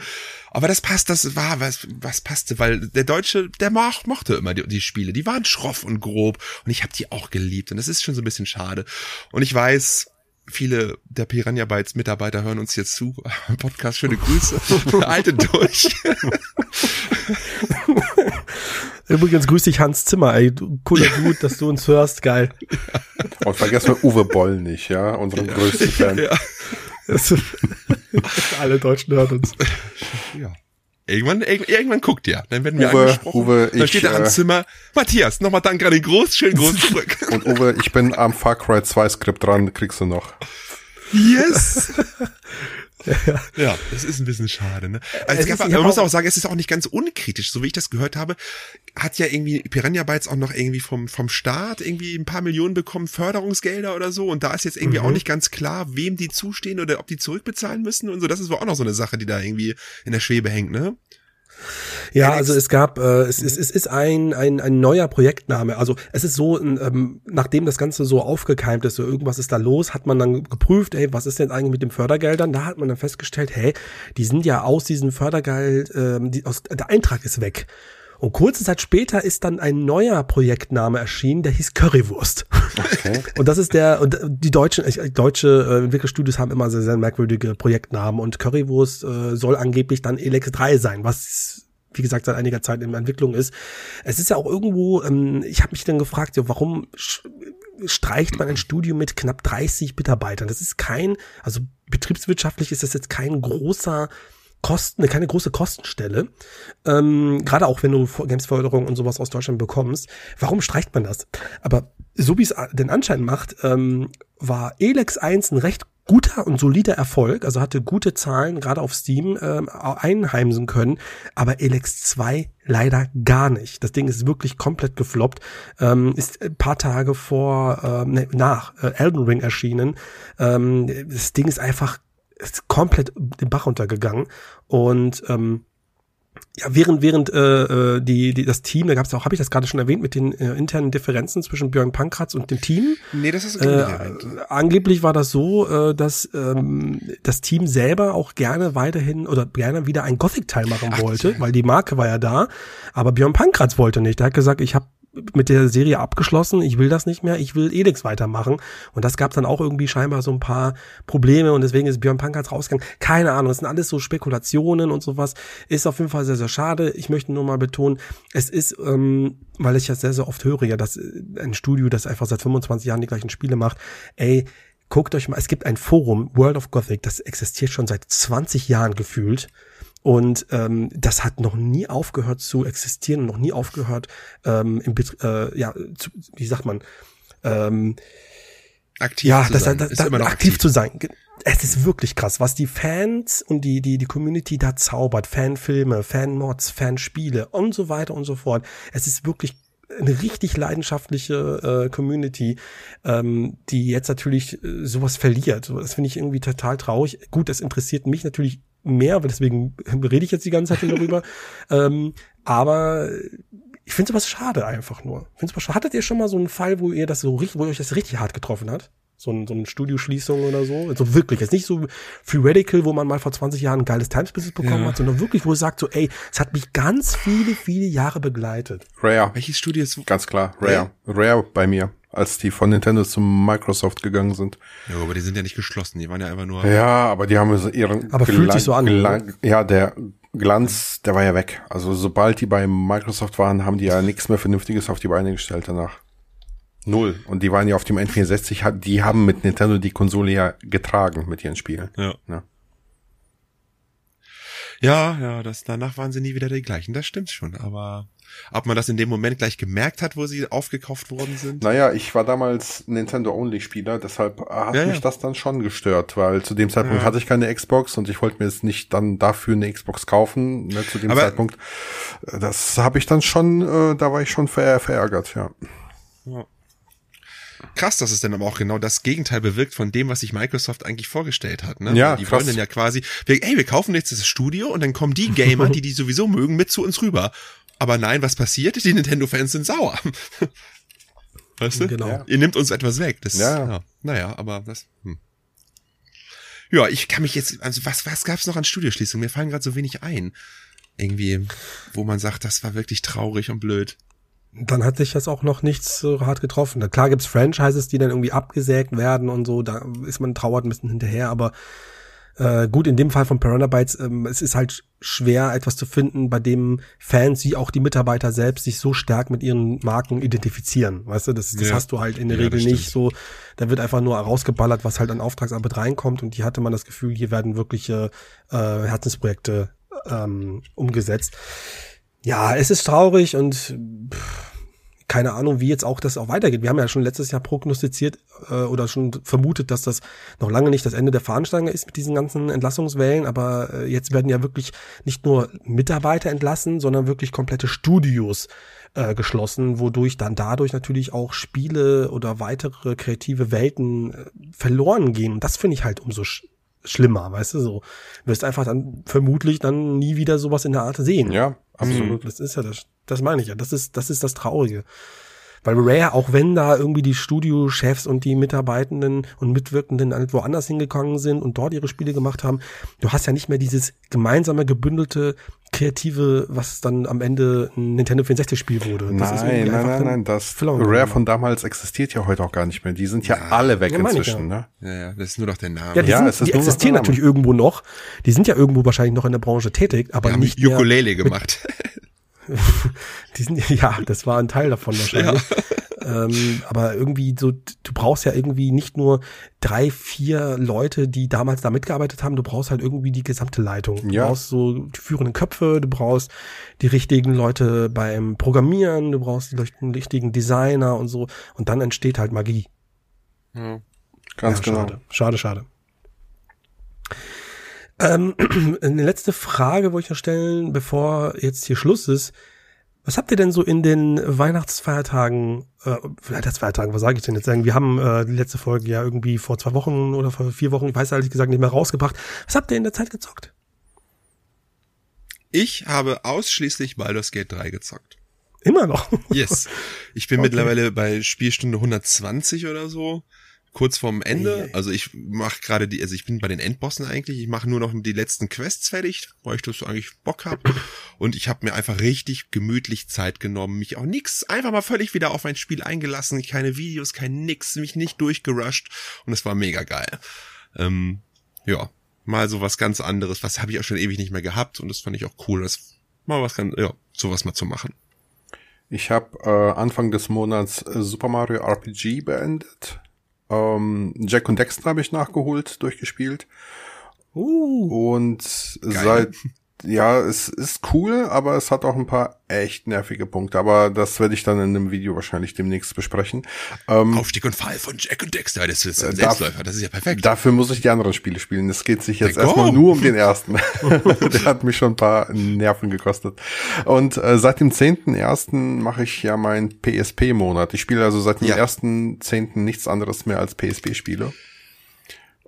Aber das passt, das war was, was passte, weil der Deutsche, der moch, mochte immer die, die Spiele. Die waren schroff und grob und ich habe die auch geliebt und das ist schon so ein bisschen schade. Und ich weiß, viele der Piranha Bytes Mitarbeiter hören uns jetzt zu. Podcast, schöne Grüße. Alte durch. Übrigens grüß dich Hans Zimmer, ey. Cooler gut, dass du uns hörst, geil. Und vergessen wir Uwe Boll nicht, ja, unseren ja. größten Fan. Ja. Alle Deutschen hören uns. Ja. Irgendwann, irgendwann guckt ihr. Dann werden wir Uwe, angesprochen. Uwe, dann ich, steht da am äh, Zimmer. Matthias, nochmal danke an den Groß, schön groß zurück. Und Uwe, ich bin am Far Cry 2 Skript dran, kriegst du noch. Yes! Ja. ja, das ist ein bisschen schade. Ne? Also es gab, ist, man muss auch sagen, es ist auch nicht ganz unkritisch. So wie ich das gehört habe, hat ja irgendwie Piranha Bytes auch noch irgendwie vom, vom Staat irgendwie ein paar Millionen bekommen, Förderungsgelder oder so. Und da ist jetzt irgendwie mhm. auch nicht ganz klar, wem die zustehen oder ob die zurückbezahlen müssen und so. Das ist wohl auch noch so eine Sache, die da irgendwie in der Schwebe hängt, ne? Ja, also es gab, äh, es, es, es ist ein, ein, ein neuer Projektname. Also es ist so, ähm, nachdem das Ganze so aufgekeimt ist, so irgendwas ist da los, hat man dann geprüft, ey, was ist denn eigentlich mit den Fördergeldern? Da hat man dann festgestellt, hey, die sind ja aus diesem Fördergeld, ähm, die, aus, der Eintrag ist weg. Und kurze Zeit später ist dann ein neuer Projektname erschienen, der hieß Currywurst. Okay. und das ist der, und die deutschen, deutsche äh, Entwicklerstudios haben immer sehr, sehr merkwürdige Projektnamen und Currywurst äh, soll angeblich dann Elex 3 sein, was wie gesagt, seit einiger Zeit in Entwicklung ist. Es ist ja auch irgendwo, ähm, ich habe mich dann gefragt, ja, warum streicht man ein Studio mit knapp 30 Mitarbeitern? Das ist kein, also betriebswirtschaftlich ist das jetzt kein großer Kosten, keine große Kostenstelle. Ähm, Gerade auch wenn du Gamesförderung und sowas aus Deutschland bekommst. Warum streicht man das? Aber so wie es den Anschein macht, ähm, war Elex 1 ein recht guter und solider Erfolg, also hatte gute Zahlen gerade auf Steam ähm, einheimsen können, aber Elex 2 leider gar nicht. Das Ding ist wirklich komplett gefloppt, ähm, ist ein paar Tage vor ähm, ne, nach äh, Elden Ring erschienen. Ähm, das Ding ist einfach ist komplett den Bach runtergegangen und ähm, ja, während während äh, äh, die, die das Team, da gab es auch, habe ich das gerade schon erwähnt, mit den äh, internen Differenzen zwischen Björn Pankratz und dem Team. Nee, das ist äh. Angeblich war das so, äh, dass ähm, das Team selber auch gerne weiterhin oder gerne wieder ein Gothic-Teil machen Ach, wollte, weil die Marke war ja da, aber Björn Pankratz wollte nicht. Der hat gesagt, ich habe mit der Serie abgeschlossen, ich will das nicht mehr, ich will Elix weitermachen. Und das gab dann auch irgendwie scheinbar so ein paar Probleme und deswegen ist Björn Pankratz rausgegangen. Keine Ahnung, es sind alles so Spekulationen und sowas. Ist auf jeden Fall sehr, sehr schade. Ich möchte nur mal betonen, es ist, ähm, weil ich ja sehr, sehr oft höre, ja, dass äh, ein Studio, das einfach seit 25 Jahren die gleichen Spiele macht, ey, guckt euch mal, es gibt ein Forum, World of Gothic, das existiert schon seit 20 Jahren gefühlt. Und ähm, das hat noch nie aufgehört zu existieren, noch nie aufgehört, ähm, im Bet äh, ja, zu, wie sagt man, ähm, aktiv ja, zu das, sein. Das, das, aktiv, aktiv zu sein. Es ist wirklich krass, was die Fans und die, die, die Community da zaubert. Fanfilme, Fanmods, Fanspiele und so weiter und so fort. Es ist wirklich eine richtig leidenschaftliche äh, Community, ähm, die jetzt natürlich äh, sowas verliert. Das finde ich irgendwie total traurig. Gut, das interessiert mich natürlich mehr, weil deswegen rede ich jetzt die ganze Zeit darüber. ähm, aber ich finde sowas schade einfach nur. Find's was schade. Hattet ihr schon mal so einen Fall, wo ihr das so richtig, wo euch das richtig hart getroffen hat? So, ein, so eine Studioschließung oder so. Also wirklich, jetzt nicht so Free Radical, wo man mal vor 20 Jahren ein geiles Times-Business bekommen ja. hat, sondern wirklich, wo es sagt so, ey, es hat mich ganz viele, viele Jahre begleitet. Rare. Welches Studio ist? Ganz klar, Rare. Rare bei mir als die von Nintendo zum Microsoft gegangen sind. Ja, aber die sind ja nicht geschlossen, die waren ja einfach nur. Ja, aber die haben ihren. Aber fühlt sich so an. Ja, der Glanz, der war ja weg. Also sobald die bei Microsoft waren, haben die ja nichts mehr Vernünftiges auf die Beine gestellt danach. Null. Und die waren ja auf dem N64, die haben mit Nintendo die Konsole ja getragen mit ihren Spielen. Ja. ja. Ja, ja, das, danach waren sie nie wieder die gleichen. Das stimmt schon, aber ob man das in dem Moment gleich gemerkt hat, wo sie aufgekauft worden sind? Naja, ich war damals Nintendo-Only-Spieler, deshalb hat ja, mich ja. das dann schon gestört, weil zu dem Zeitpunkt ja. hatte ich keine Xbox und ich wollte mir jetzt nicht dann dafür eine Xbox kaufen, ne, zu dem aber Zeitpunkt. Das habe ich dann schon, äh, da war ich schon ver verärgert, ja. ja. Krass, dass es dann aber auch genau das Gegenteil bewirkt von dem, was sich Microsoft eigentlich vorgestellt hat. Ne? Ja, die krass. wollen dann ja quasi, wir, ey, wir kaufen jetzt das Studio und dann kommen die Gamer, die die sowieso mögen, mit zu uns rüber. Aber nein, was passiert? Die Nintendo-Fans sind sauer. weißt du? Genau. Ihr nehmt uns etwas weg. Das, ja. ja. Naja, aber das. Hm. Ja, ich kann mich jetzt, also was, was gab's noch an Studioschließungen? Mir fallen gerade so wenig ein. Irgendwie, wo man sagt, das war wirklich traurig und blöd dann hat sich das auch noch nichts so hart getroffen. Klar gibt's Franchises, die dann irgendwie abgesägt werden und so, da ist man trauert ein bisschen hinterher, aber äh, gut, in dem Fall von Piranha Bytes, ähm, es ist halt schwer, etwas zu finden, bei dem Fans wie auch die Mitarbeiter selbst sich so stark mit ihren Marken identifizieren. Weißt du, das, das ja. hast du halt in der ja, Regel nicht so. Da wird einfach nur rausgeballert, was halt an Auftragsarbeit reinkommt und hier hatte man das Gefühl, hier werden wirkliche äh, Herzensprojekte ähm, umgesetzt. Ja, es ist traurig und pff, keine Ahnung, wie jetzt auch das auch weitergeht. Wir haben ja schon letztes Jahr prognostiziert äh, oder schon vermutet, dass das noch lange nicht das Ende der Fahnenstange ist mit diesen ganzen Entlassungswellen, aber äh, jetzt werden ja wirklich nicht nur Mitarbeiter entlassen, sondern wirklich komplette Studios äh, geschlossen, wodurch dann dadurch natürlich auch Spiele oder weitere kreative Welten äh, verloren gehen. Und das finde ich halt umso sch schlimmer, weißt du, so. Wirst einfach dann vermutlich dann nie wieder sowas in der Art sehen. Ja, absolut. Das ist ja das, das meine ich ja. Das ist, das ist das Traurige. Weil Rare, auch wenn da irgendwie die Studiochefs und die Mitarbeitenden und Mitwirkenden halt woanders hingegangen sind und dort ihre Spiele gemacht haben, du hast ja nicht mehr dieses gemeinsame, gebündelte, kreative, was dann am Ende ein Nintendo 64-Spiel wurde. Das nein, nein, nein, nein, das Rare von damals existiert ja heute auch gar nicht mehr. Die sind ja, ja alle weg inzwischen, ja. ne? Ja, ja, das ist nur noch der Name. Ja, die, ja, sind, die existieren natürlich irgendwo noch. Die sind ja irgendwo wahrscheinlich noch in der Branche tätig, aber die nicht Ukulele gemacht. die sind, ja, das war ein Teil davon wahrscheinlich. Ja. Ähm, aber irgendwie so, du brauchst ja irgendwie nicht nur drei, vier Leute, die damals da mitgearbeitet haben, du brauchst halt irgendwie die gesamte Leitung. Du ja. brauchst so die führenden Köpfe, du brauchst die richtigen Leute beim Programmieren, du brauchst die richtigen Designer und so. Und dann entsteht halt Magie. Ja. Ganz ja, genau. Schade, schade. schade. Ähm, eine letzte Frage wollte ich noch stellen, bevor jetzt hier Schluss ist. Was habt ihr denn so in den Weihnachtsfeiertagen, äh, Weihnachtsfeiertagen, was sage ich denn jetzt? Wir haben äh, die letzte Folge ja irgendwie vor zwei Wochen oder vor vier Wochen, ich weiß ehrlich gesagt nicht mehr rausgebracht. Was habt ihr in der Zeit gezockt? Ich habe ausschließlich Baldur's Gate 3 gezockt. Immer noch? yes. Ich bin okay. mittlerweile bei Spielstunde 120 oder so kurz vorm Ende. Also ich mache gerade die, also ich bin bei den Endbossen eigentlich. Ich mache nur noch die letzten Quests fertig, weil ich das eigentlich Bock hab. Und ich habe mir einfach richtig gemütlich Zeit genommen, mich auch nix, einfach mal völlig wieder auf ein Spiel eingelassen, keine Videos, kein nix, mich nicht durchgerusht. Und es war mega geil. Ähm, ja, mal so was ganz anderes. Was habe ich auch schon ewig nicht mehr gehabt und das fand ich auch cool. Das mal was ganz, ja, sowas mal zu machen. Ich habe äh, Anfang des Monats äh, Super Mario RPG beendet. Ähm, Jack und Dexter habe ich nachgeholt, durchgespielt. Uh, und geil. seit ja, es ist cool, aber es hat auch ein paar echt nervige Punkte. Aber das werde ich dann in einem Video wahrscheinlich demnächst besprechen. Ähm, Aufstieg und Fall von Jack und Dexter, das ist ein äh, Selbstläufer, das ist ja perfekt. Dafür muss ich die anderen Spiele spielen. Es geht sich jetzt Denk erstmal nur um den ersten. Der hat mich schon ein paar Nerven gekostet. Und äh, seit dem 10.1. mache ich ja meinen PSP-Monat. Ich spiele also seit dem ja. 1.10. nichts anderes mehr als PSP-Spiele.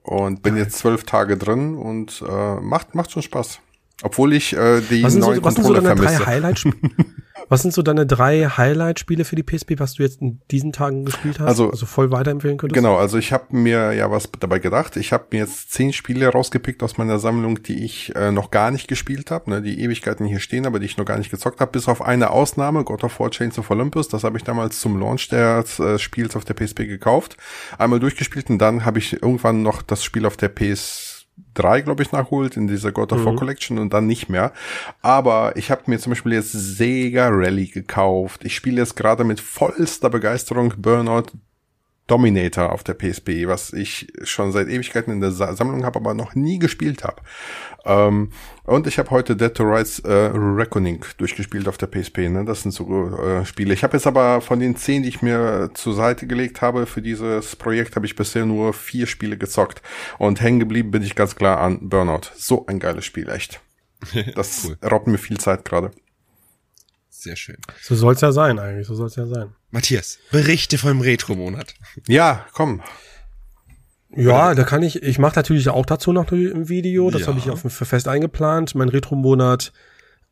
Und bin jetzt zwölf Tage drin und äh, macht, macht schon Spaß. Obwohl ich äh, die was neue so, was Controller sind so deine Drei Highlights was sind so deine drei Highlight-Spiele für die PSP, was du jetzt in diesen Tagen gespielt hast? Also, also voll weiterempfehlen könntest? Genau, also ich habe mir ja was dabei gedacht. Ich habe mir jetzt zehn Spiele rausgepickt aus meiner Sammlung, die ich äh, noch gar nicht gespielt habe, ne, die Ewigkeiten hier stehen, aber die ich noch gar nicht gezockt habe, bis auf eine Ausnahme, God of War Chains of Olympus. Das habe ich damals zum Launch des äh, Spiels auf der PSP gekauft. Einmal durchgespielt und dann habe ich irgendwann noch das Spiel auf der PS 3, glaube ich, nachholt in dieser God of War mhm. Collection und dann nicht mehr. Aber ich habe mir zum Beispiel jetzt Sega Rally gekauft. Ich spiele jetzt gerade mit vollster Begeisterung Burnout Dominator auf der PSP, was ich schon seit Ewigkeiten in der Sammlung habe, aber noch nie gespielt habe. Ähm, und ich habe heute Dead to Rights äh, Reckoning durchgespielt auf der PSP. Ne? Das sind so äh, Spiele. Ich habe jetzt aber von den zehn, die ich mir zur Seite gelegt habe für dieses Projekt, habe ich bisher nur vier Spiele gezockt. Und hängen geblieben bin ich ganz klar an Burnout. So ein geiles Spiel, echt. Das cool. raubt mir viel Zeit gerade. Sehr schön. So soll's ja sein eigentlich, so soll's ja sein. Matthias, berichte vom Retro-Monat. Ja, komm. Ja, da kann ich, ich mache natürlich auch dazu noch ein Video, das ja. habe ich auf, für fest eingeplant. Mein Retro-Monat,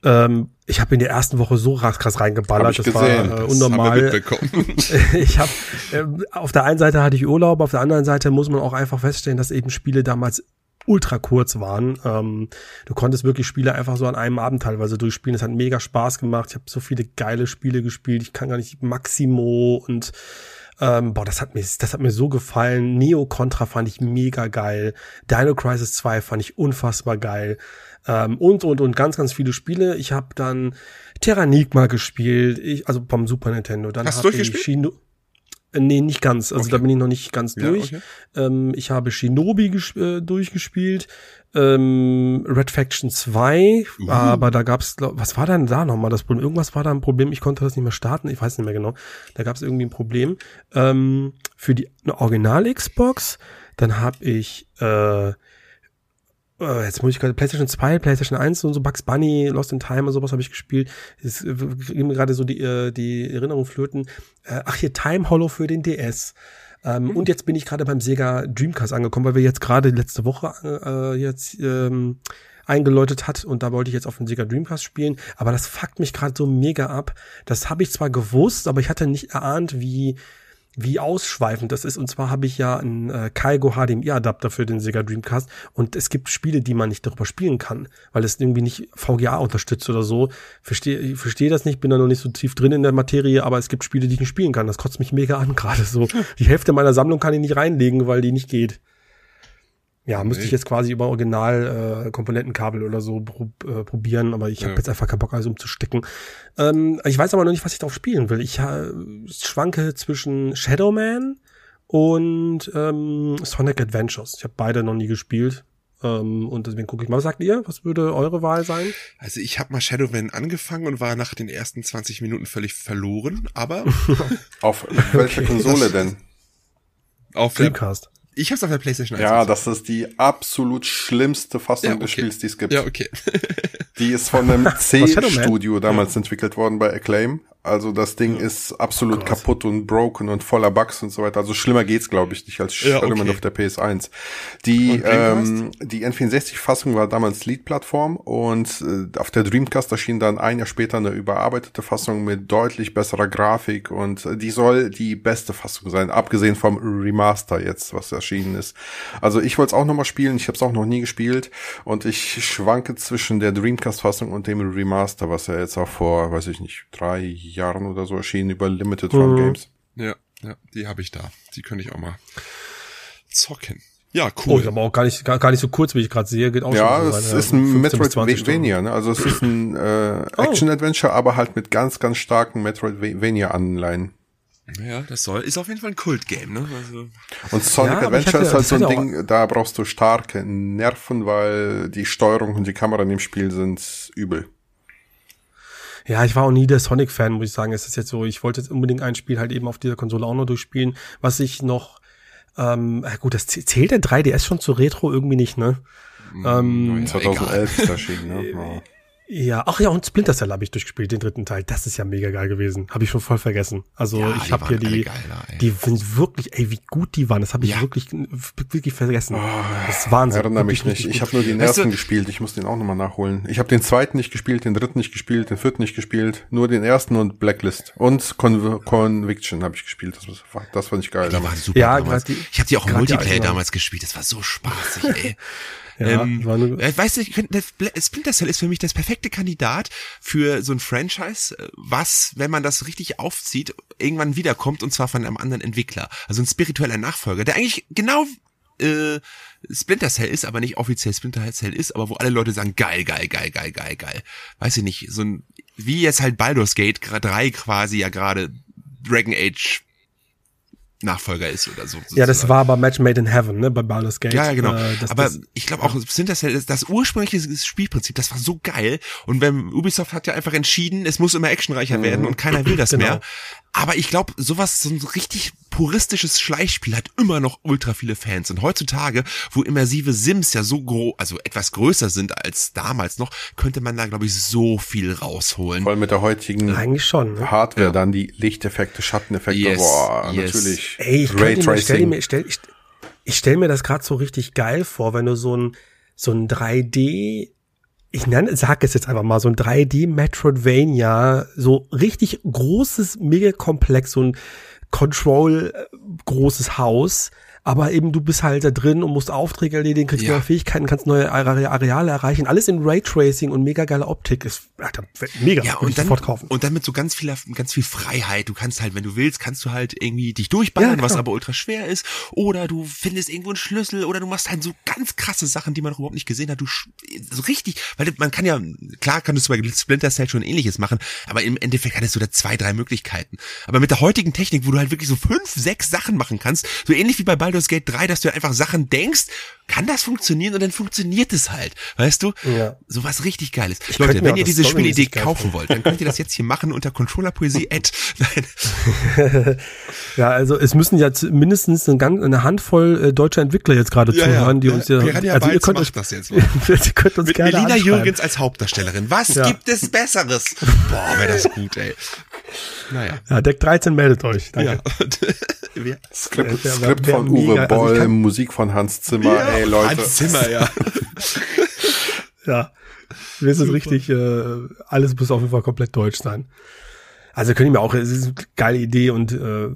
ähm, ich habe in der ersten Woche so krass reingeballert, das gesehen. war äh, unnormal. ich habe äh, auf der einen Seite hatte ich Urlaub, auf der anderen Seite muss man auch einfach feststellen, dass eben Spiele damals ultra kurz waren. Ähm, du konntest wirklich Spiele einfach so an einem Abend teilweise durchspielen. Es hat mega Spaß gemacht. Ich habe so viele geile Spiele gespielt. Ich kann gar nicht Maximo und ähm, boah, das hat mir, das hat mir so gefallen. Neo Contra fand ich mega geil. Dino Crisis 2 fand ich unfassbar geil. Ähm, und, und, und ganz, ganz viele Spiele. Ich habe dann Terranigma gespielt, ich, also vom Super Nintendo. Dann Hast du durchgespielt? Shino äh, Nee, nicht ganz. Also okay. da bin ich noch nicht ganz ja, durch. Okay. Ähm, ich habe Shinobi äh, durchgespielt, ähm, Red Faction 2, uh. aber da gab's, glaub, was war denn da nochmal das Problem? Irgendwas war da ein Problem, ich konnte das nicht mehr starten, ich weiß nicht mehr genau. Da gab's irgendwie ein Problem. Ähm, für die Original-Xbox, dann habe ich äh, äh, jetzt muss ich gerade PlayStation 2, PlayStation 1 und so Bugs Bunny, Lost in Time und sowas habe ich gespielt. Es äh, mir gerade so die, äh, die Erinnerung flöten. Äh, ach hier, Time Hollow für den DS. Ähm, mhm. Und jetzt bin ich gerade beim Sega Dreamcast angekommen, weil wir jetzt gerade letzte Woche äh, jetzt ähm, eingeläutet hat und da wollte ich jetzt auf den Sega Dreamcast spielen, aber das fuckt mich gerade so mega ab. Das habe ich zwar gewusst, aber ich hatte nicht erahnt, wie wie ausschweifend das ist. Und zwar habe ich ja einen äh, Kaigo HDMI-Adapter für den Sega Dreamcast und es gibt Spiele, die man nicht darüber spielen kann, weil es irgendwie nicht VGA unterstützt oder so. Verstehe, ich verstehe das nicht, bin da noch nicht so tief drin in der Materie, aber es gibt Spiele, die ich nicht spielen kann. Das kotzt mich mega an gerade so. Die Hälfte meiner Sammlung kann ich nicht reinlegen, weil die nicht geht. Ja, müsste ich jetzt quasi über Original äh, Komponentenkabel oder so prob äh, probieren, aber ich habe Ja. jetzt einfach keinen Bock, alles umzustecken. Ähm, ich weiß aber noch nicht, was ich drauf spielen will. Ich äh, schwanke zwischen Shadow Man und ähm, Sonic Adventures. Ich habe beide noch nie gespielt. Ähm, und deswegen gucke ich mal. Was sagt ihr? Was würde eure Wahl sein? Also ich habe mal Shadowman angefangen und war nach den ersten 20 Minuten völlig verloren, aber Auf welcher Konsole denn? auf der, Dreamcast. Ich hab's auf der Playstation 1. Ja, das ist die absolut schlimmste Fassung Ja, des okay. Spiels, die es gibt. Ja, okay. Die ist von einem? C-Studio damals entwickelt worden bei Acclaim. Also das Ding ist absolut Gott. kaputt und broken und voller Bugs und so weiter. Also schlimmer geht's, glaube ich, nicht als Ja, Shadowman okay. auf der PS1. Die, ähm, die N64-Fassung war damals Lead-Plattform und äh, auf der Dreamcast erschien dann ein Jahr später eine überarbeitete Fassung mit deutlich besserer Grafik und äh, die soll die beste Fassung sein, abgesehen vom Remaster jetzt, was erschienen ist. Also ich wollte es auch nochmal spielen, ich habe es auch noch nie gespielt und ich schwanke zwischen der Dreamcast-Fassung und dem Remaster, was ja jetzt auch vor, weiß ich nicht, drei Jahren oder so erschienen über Limited Run Mhm. Games. Ja, ja, die habe ich da. Die könnte ich auch mal zocken. Ja, Oh, cool. ist aber auch gar nicht, gar, gar nicht so kurz, wie ich gerade sehe. Geht auch Ja, schon es ist ein 15 bis 20 Stunden. Metroidvania, ne? Also es ist ein äh, Oh. Action-Adventure, aber halt mit ganz, ganz starken Metroidvania-Anleihen. ja, das soll, ist auf jeden Fall ein Kult-Game, ne? Also, Und Sonic Ja, Adventure hatte- ist halt so ein Ding, da brauchst du starke Nerven, weil die Steuerung und die Kamera in dem Spiel sind übel. Ja, ich war auch nie der Sonic-Fan, muss ich sagen. Es ist jetzt so, ich wollte jetzt unbedingt ein Spiel halt eben auf dieser Konsole auch noch durchspielen, was ich noch, ähm, äh, gut, das zäh- zählt der 3DS schon zu Retro irgendwie nicht, ne? Ähm, ja, 2011 ist erschienen, ne? Ja. Ja, ach ja, und Splinter Cell habe ich durchgespielt, den dritten Teil. Das ist ja mega geil gewesen. Habe ich schon voll vergessen. Also Ja, ich habe hier die, geil da, ey. die sind wirklich, ey, wie gut die waren. Das habe ich Ja. wirklich, wirklich vergessen. das ist Wahnsinn. Erinnere mich nicht. Ich habe nur den Weißt du- ersten gespielt. Ich muss den auch nochmal nachholen. Ich habe den zweiten nicht gespielt, den dritten nicht gespielt, den vierten nicht gespielt. Nur den ersten und Blacklist. Und Con Conviction habe ich gespielt. Das war, das fand ich geil. die waren super Ja, damals. grad die- ich habe die auch im Multiplayer damals gespielt. Das war so spaßig, ey. Ja, ähm, äh, weißt du, ich könnte- Splinter Cell ist für mich das perfekte Kandidat für so ein Franchise, äh, was, wenn man das richtig aufzieht, irgendwann wiederkommt und zwar von einem anderen Entwickler. Also ein spiritueller Nachfolger, der eigentlich genau äh, Splinter Cell ist, aber nicht offiziell Splinter Cell ist, aber wo alle Leute sagen, geil, geil, geil, geil, geil, geil. Weiß ich nicht, so ein, wie jetzt halt Baldur's Gate 3 quasi ja gerade Dragon Age Nachfolger ist oder so. Ja, das sozusagen. war aber Match Made in Heaven, ne, bei Baldur's Gate. Ja, ja, genau. Äh, das, aber das, ich glaube auch, Splinter Cell, das, das ursprüngliche Spielprinzip, das war so geil. Und wenn Ubisoft hat ja einfach entschieden, es muss immer actionreicher werden und keiner will das Genau. mehr. Aber ich glaube, sowas, so ein richtig puristisches Schleichspiel hat immer noch ultra viele Fans. Und heutzutage, wo immersive Sims ja so groß, also etwas größer sind als damals noch, könnte man da, glaube ich, so viel rausholen. Voll mit der heutigen eigentlich schon. Ne? Hardware, dann die Lichteffekte, Schatteneffekte, Yes, boah, yes. natürlich. Ey, ich, mir, stell Raytracing. mir, stell, ich, ich stell mir das gerade so richtig geil vor, wenn du so ein, so ein 3D, ich nenne, sag es jetzt einfach mal, so ein 3D Metroidvania, so richtig großes, mega komplex, so ein Control äh, Haus, aber eben du bist halt da drin und musst Aufträge erledigen, kriegst Ja. neue Fähigkeiten, kannst neue Are- Areale erreichen, alles in Raytracing und mega geile Optik ist, Alter, mega, Ja, und dann, sofort kaufen. und dann mit so ganz viel, ganz viel Freiheit. Du kannst halt, wenn du willst, kannst du halt irgendwie dich durchballern, Ja, was aber ultra schwer ist. Oder du findest irgendwo einen Schlüssel oder du machst halt so ganz krasse Sachen, die man noch überhaupt nicht gesehen hat. Du, so richtig, weil man kann ja, klar kannst du bei Splinter Cell schon ähnliches machen, aber im Endeffekt hattest du da zwei, drei Möglichkeiten. Aber mit der heutigen Technik, wo du halt wirklich so fünf, sechs Sachen machen kannst, so ähnlich wie bei Baldur's Gate 3, dass du einfach Sachen denkst, kann das funktionieren und dann funktioniert es halt. Weißt du? Ja. So was richtig Geiles. könnte Leute, wenn ihr diese Storymäßig Spielidee kaufen wollt, dann könnt ihr das jetzt hier machen unter Controllerpoesie. Nein. Ja, also es müssen ja mindestens eine, ganz, eine Handvoll äh, deutscher Entwickler jetzt gerade Ja, zuhören, die ja. uns ja, Piranha also ihr Bytes könnt macht uns, das jetzt ihr könnt uns Mit gerne Melina. Jürgens als Hauptdarstellerin. Was Ja. gibt es Besseres? Boah, wäre das gut, ey. Naja. Ja, Deck 13 meldet euch. Danke. Ja. Skript, Skript von Uwe mega. Also ich Boll, kann- Musik von Hans Zimmer, ey Leute. Hans Zimmer, ja. Ja. Wir sind richtig, äh, alles muss auf jeden Fall komplett deutsch sein. Also können wir auch, es ist eine geile Idee und äh,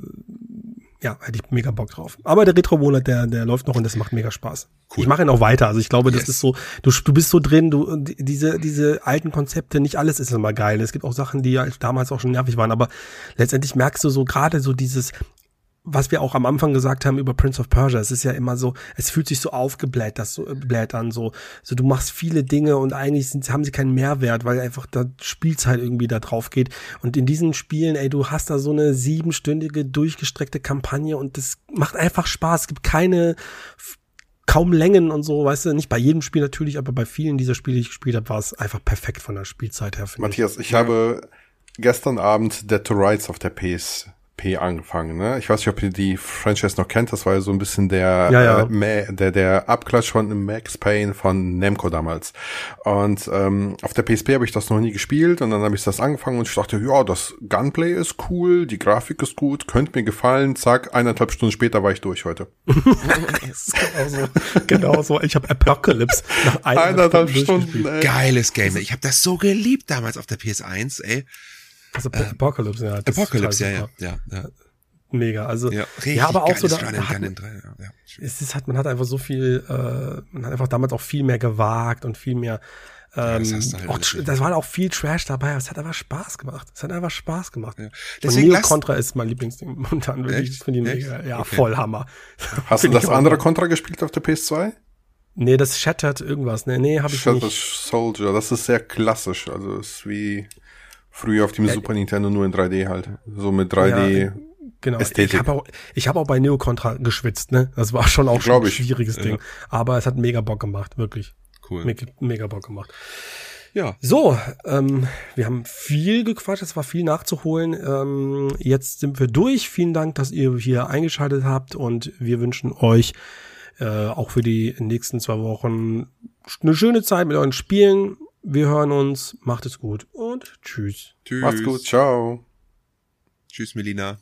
ja, hätte ich mega Bock drauf. Aber der Retro-Monat, der, der läuft noch und das macht mega Spaß. Cool. Ich mache ihn auch weiter. Also ich glaube, yes. das ist so, du, du bist so drin, du, diese, diese alten Konzepte, nicht alles ist immer geil. Es gibt auch Sachen, die ja damals auch schon nervig waren, aber letztendlich merkst du so gerade so dieses, was wir auch am Anfang gesagt haben über Prince of Persia, es ist ja immer so, es fühlt sich so aufgebläht, das so bläht an, so, so du machst viele Dinge und eigentlich sind, haben sie keinen Mehrwert, weil einfach da Spielzeit irgendwie da drauf geht. Und in diesen Spielen, ey, du hast da so eine siebenstündige durchgestreckte Kampagne und das macht einfach Spaß. Es gibt keine kaum Längen und so, weißt du, nicht bei jedem Spiel natürlich, aber bei vielen dieser Spiele, die ich gespielt habe, war es einfach perfekt von der Spielzeit her. Matthias, ich, ich habe gestern Abend Dead to Rights auf der PS angefangen, ne? Ich weiß nicht, ob ihr die Franchise noch kennt, das war ja so ein bisschen der, ja, ja. Äh, der, der Abklatsch von Max Payne von Namco damals. Und ähm, auf der PSP habe ich das noch nie gespielt und dann habe ich das angefangen und ich dachte, ja, das Gunplay ist cool, die Grafik ist gut, könnte mir gefallen. Zack, eineinhalb Stunden später war ich durch heute. genau so. Ich habe Apocalypse nach eineinhalb Stunden. Ey. Geiles Game. Ich habe das so geliebt damals auf der PS1, ey. Also äh, Apocalypse, ja. Apocalypse, ja, ja, ja, ja. Mega, also ja, ja aber auch so da, da hat, man, ja, es ist halt man hat einfach so viel äh, man hat einfach damals auch viel mehr gewagt und viel mehr ähm, ja, das, halt auch, das war auch viel Trash dabei, aber es hat einfach Spaß gemacht. Es hat einfach Spaß gemacht. Ja. Deswegen Neo Contra ist mein Lieblingsding momentan. Wirklich, finde ich mega, ja, okay. voll Hammer. Hast du das andere Contra gespielt auf der PS2? Nee, das Shattered irgendwas. Nee, nee, habe ich Shattered nicht. Shattered Soldier, das ist sehr klassisch. Also ist wie Früher auf dem ja, Super Nintendo nur in 3D halt. So mit 3D. Ja, genau. Ästhetik. Ich habe auch, ich hab auch bei Neo Contra geschwitzt, ne? Das war schon auch schon ein schwieriges Ding. Aber es hat mega Bock gemacht, wirklich. Cool. Mega, mega Bock gemacht. Ja. So, ähm, wir haben viel gequatscht, es war viel nachzuholen. Ähm, jetzt sind wir durch. Vielen Dank, dass ihr hier eingeschaltet habt und wir wünschen euch äh, auch für die nächsten zwei Wochen eine schöne Zeit mit euren Spielen. Wir hören uns. Macht es gut und tschüss. Tschüss. Macht's gut. Ciao. Tschüss, Melina.